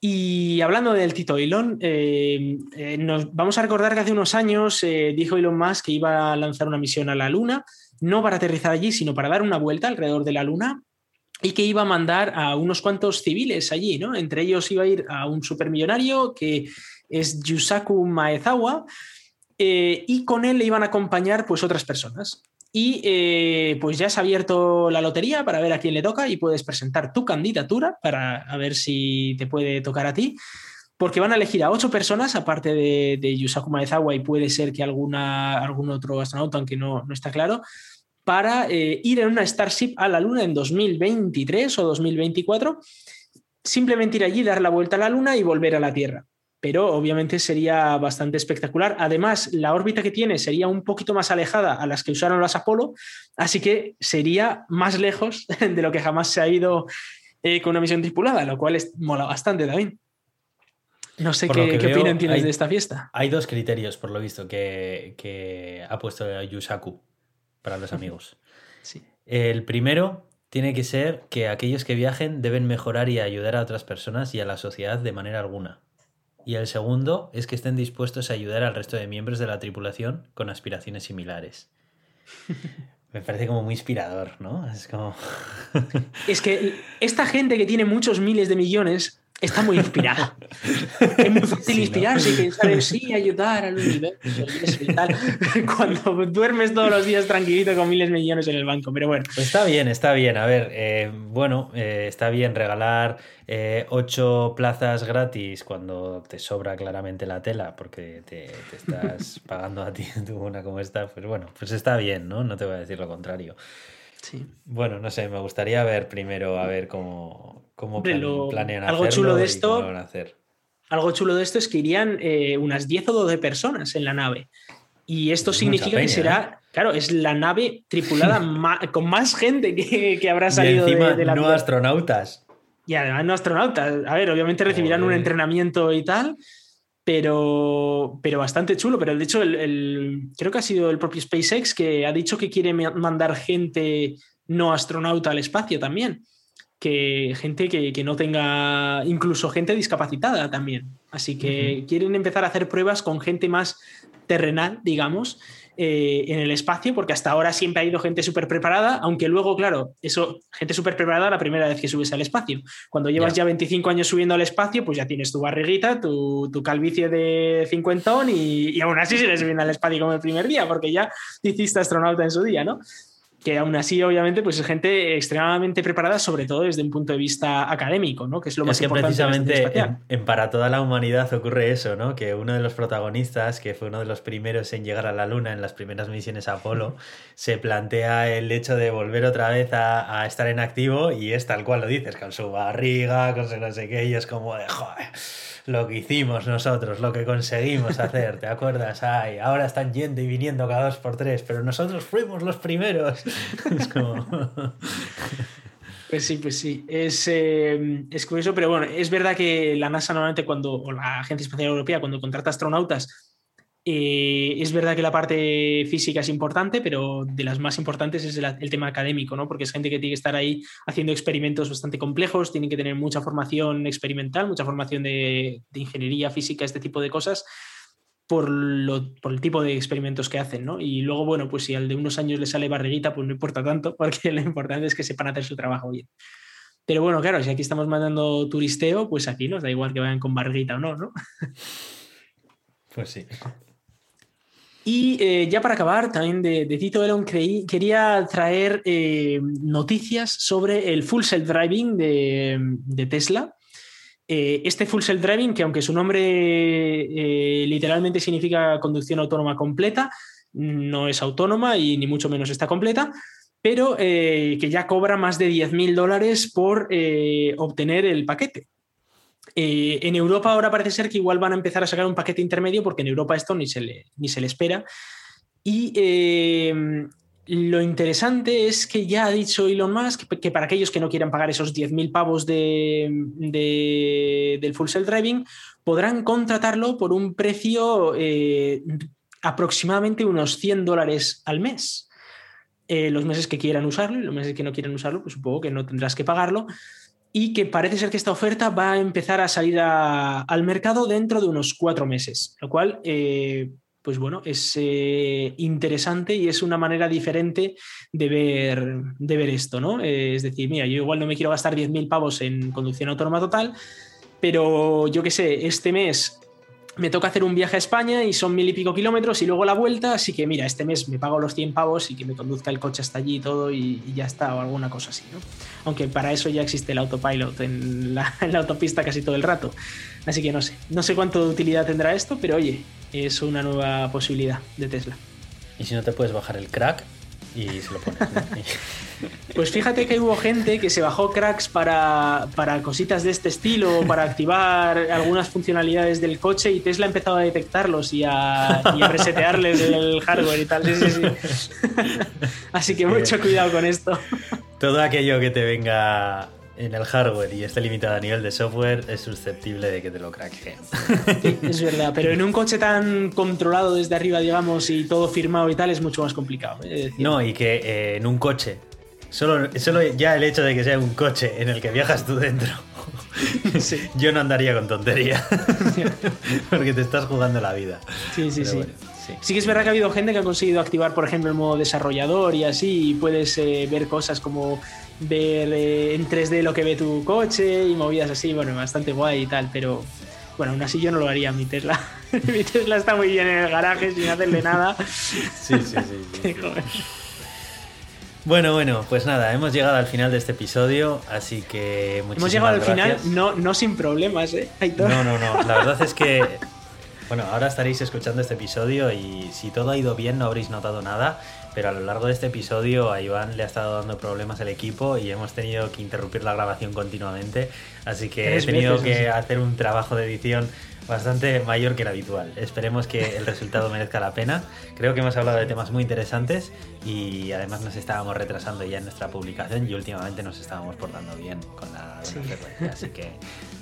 Y hablando del Tito Elon, eh, eh, nos, vamos a recordar que hace unos años dijo Elon Musk que iba a lanzar una misión a la Luna, no para aterrizar allí, sino para dar una vuelta alrededor de la Luna y que iba a mandar a unos cuantos civiles allí, ¿no? Entre ellos iba a ir a un supermillonario que es Yusaku Maezawa, eh, y con él le iban a acompañar pues otras personas. Y eh, pues ya se ha abierto la lotería para ver a quién le toca y puedes presentar tu candidatura para ver si te puede tocar a ti, porque van a elegir a ocho personas, aparte de, Yusaku Maezawa y puede ser que alguna, algún otro astronauta, aunque no, no está claro, para eh, ir en una Starship a la Luna en 2023 o 2024, simplemente ir allí, dar la vuelta a la Luna y volver a la Tierra. Pero obviamente sería bastante espectacular. Además, la órbita que tiene sería un poquito más alejada a las que usaron las Apolo, así que sería más lejos de lo que jamás se ha ido eh, con una misión tripulada, lo cual es, mola bastante también. No sé qué, opinión tienes de esta fiesta. Hay dos criterios, por lo visto, que, que ha puesto Yusaku para los amigos. Sí. El primero tiene que ser que aquellos que viajen deben mejorar y ayudar a otras personas y a la sociedad de manera alguna. Y el segundo es que estén dispuestos a ayudar al resto de miembros de la tripulación con aspiraciones similares. Me parece como muy inspirador, ¿no? Es como. es que esta gente que tiene muchos miles de millones está muy inspirada. es muy fácil inspirarse y pensar en sí, ayudar al universo y tal. Cuando duermes todos los días tranquilito con miles de millones en el banco, pero bueno. Pues está bien, está bien. A ver, eh, bueno, eh, está bien regalar eh, ocho plazas gratis cuando te sobra claramente la tela porque te, estás pagando a ti tu una como esta. Pues bueno, pues está bien, ¿no? No te voy a decir lo contrario. Sí. Bueno, no sé, me gustaría ver primero a ver cómo, cómo planean algo chulo de esto, hacer. Algo chulo de esto es que irían eh, unas 10 o 12 personas en la nave. Y esto significa que será, ¿eh? claro, es la nave tripulada con más gente que, habrá salido de, la no astronautas. Y además no astronautas. A ver, obviamente recibirán un entrenamiento y tal, pero, pero bastante chulo. Pero de hecho, el, creo que ha sido el propio SpaceX que ha dicho que quiere mandar gente no astronauta al espacio también. Que gente que, no tenga, incluso gente discapacitada también. Así que quieren empezar a hacer pruebas con gente más terrenal, digamos, eh, en el espacio, porque hasta ahora siempre ha ido gente súper preparada, aunque luego, claro, eso, gente súper preparada la primera vez que subes al espacio. Cuando llevas ya 25 años subiendo al espacio, pues ya tienes tu barriguita, tu, tu calvicie de cincuentón y, y aún así se les viene al espacio como el primer día, porque ya hiciste astronauta en su día, ¿no? Que aún así, obviamente, pues es gente extremadamente preparada, sobre todo desde un punto de vista académico, ¿no? Que es lo más que precisamente en, Para toda la humanidad ocurre eso, ¿no? Que uno de los protagonistas, que fue uno de los primeros en llegar a la Luna en las primeras misiones Apolo, se plantea el hecho de volver otra vez a, estar en activo y es tal cual lo dices, con su barriga, con su no sé qué, y es como de, joder lo que hicimos nosotros, lo que conseguimos hacer, ¿te acuerdas? Ay, ahora están yendo y viniendo cada dos por tres, pero nosotros fuimos los primeros. Es como... Pues sí, pues sí. Es, eh, es curioso, pero bueno, es verdad que la NASA normalmente cuando, o la Agencia Espacial Europea, cuando contrata astronautas, eh, es verdad que la parte física es importante, pero de las más importantes es el, tema académico, ¿no? Porque es gente que tiene que estar ahí haciendo experimentos bastante complejos, tienen que tener mucha formación experimental, mucha formación de, ingeniería física, este tipo de cosas, por, el tipo de experimentos que hacen, ¿no? Y luego, bueno, pues si al de unos años le sale barriguita, pues no importa tanto, porque lo importante es que sepan hacer su trabajo bien. Pero bueno, claro, si aquí estamos mandando turisteo, pues aquí nos da igual que vayan con barriguita o no, ¿no? Pues sí. Y eh, ya para acabar, también de, Tito Elon quería traer eh, noticias sobre el full self-driving de, Tesla. Eh, este full self-driving, que aunque su nombre literalmente significa conducción autónoma completa, no es autónoma y ni mucho menos está completa, pero que ya cobra más de 10.000 dólares por obtener el paquete. Eh, en Europa ahora parece ser que igual van a empezar a sacar un paquete intermedio porque en Europa esto ni se le, ni se le espera. Y eh, lo interesante es que ya ha dicho Elon Musk que, para aquellos que no quieran pagar esos 10.000 pavos de, del full self driving, podrán contratarlo por un precio eh, aproximadamente unos 100 dólares al mes. los meses que quieran usarlo y los meses que no quieran usarlo, pues supongo que no tendrás que pagarlo y que parece ser que esta oferta va a empezar a salir al mercado dentro de unos cuatro meses, lo cual, eh, pues bueno, es eh, interesante y es una manera diferente de ver, de ver esto, ¿no? Eh, es decir, mira, yo igual no me quiero gastar 10.000 pavos en conducción autónoma total, pero yo qué sé, este mes me toca hacer un viaje a España y son mil y pico kilómetros y luego la vuelta, así que mira, este mes me pago los 100 pavos y que me conduzca el coche hasta allí y todo y, ya está, o alguna cosa así, ¿no? Aunque para eso ya existe el autopilot en la, en la, autopista casi todo el rato. Así que no sé, no sé cuánto de utilidad tendrá esto, pero oye, es una nueva posibilidad de Tesla. ¿Y si no te puedes bajar el crack? Y se lo pones. Pues fíjate que hubo gente que se bajó cracks para, cositas de este estilo, para activar algunas funcionalidades del coche y Tesla ha empezado a detectarlos y a, resetearles el hardware y tal. Así que mucho cuidado con esto. Todo aquello que te venga en el hardware y esté limitado a nivel de software, es susceptible de que te lo craqueen. Sí, es verdad, pero en un coche tan controlado desde arriba, digamos, y todo firmado y tal, es mucho más complicado. ¿eh? No, y que eh, en un coche, solo, solo ya el hecho de que sea un coche en el que viajas tú dentro, yo no andaría con tontería, porque te estás jugando la vida. Sí, sí, sí. Sí. que es verdad que ha habido gente que ha conseguido activar, por ejemplo, el modo desarrollador y así, y puedes eh, ver cosas como ver eh, en 3D lo que ve tu coche y movidas así, bueno, bastante guay y tal, pero bueno, aún así yo no lo haría mi Tesla. mi Tesla está muy bien en el garaje sin hacerle nada. Sí, sí, sí. sí, Bueno, bueno, pues nada, hemos llegado al final de este episodio, así que muchísimas Hemos llegado al final, no, no sin problemas, ¿eh? Aitor? No, no, no. La verdad es que, bueno, ahora estaréis escuchando este episodio y si todo ha ido bien no habréis notado nada, pero a lo largo de este episodio a Iván le ha estado dando problemas el equipo y hemos tenido que interrumpir la grabación continuamente, así que he tenido veces, que sí. hacer un trabajo de edición bastante mayor que el habitual. Esperemos que el resultado merezca la pena. Creo que hemos hablado de temas muy interesantes y además nos estábamos retrasando ya en nuestra publicación y últimamente nos estábamos portando bien con la, con la Sí. frecuencia. Así que,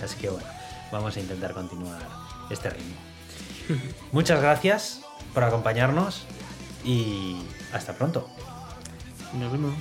así que bueno, vamos a intentar continuar este ritmo. Muchas gracias por acompañarnos y hasta pronto. Nos vemos.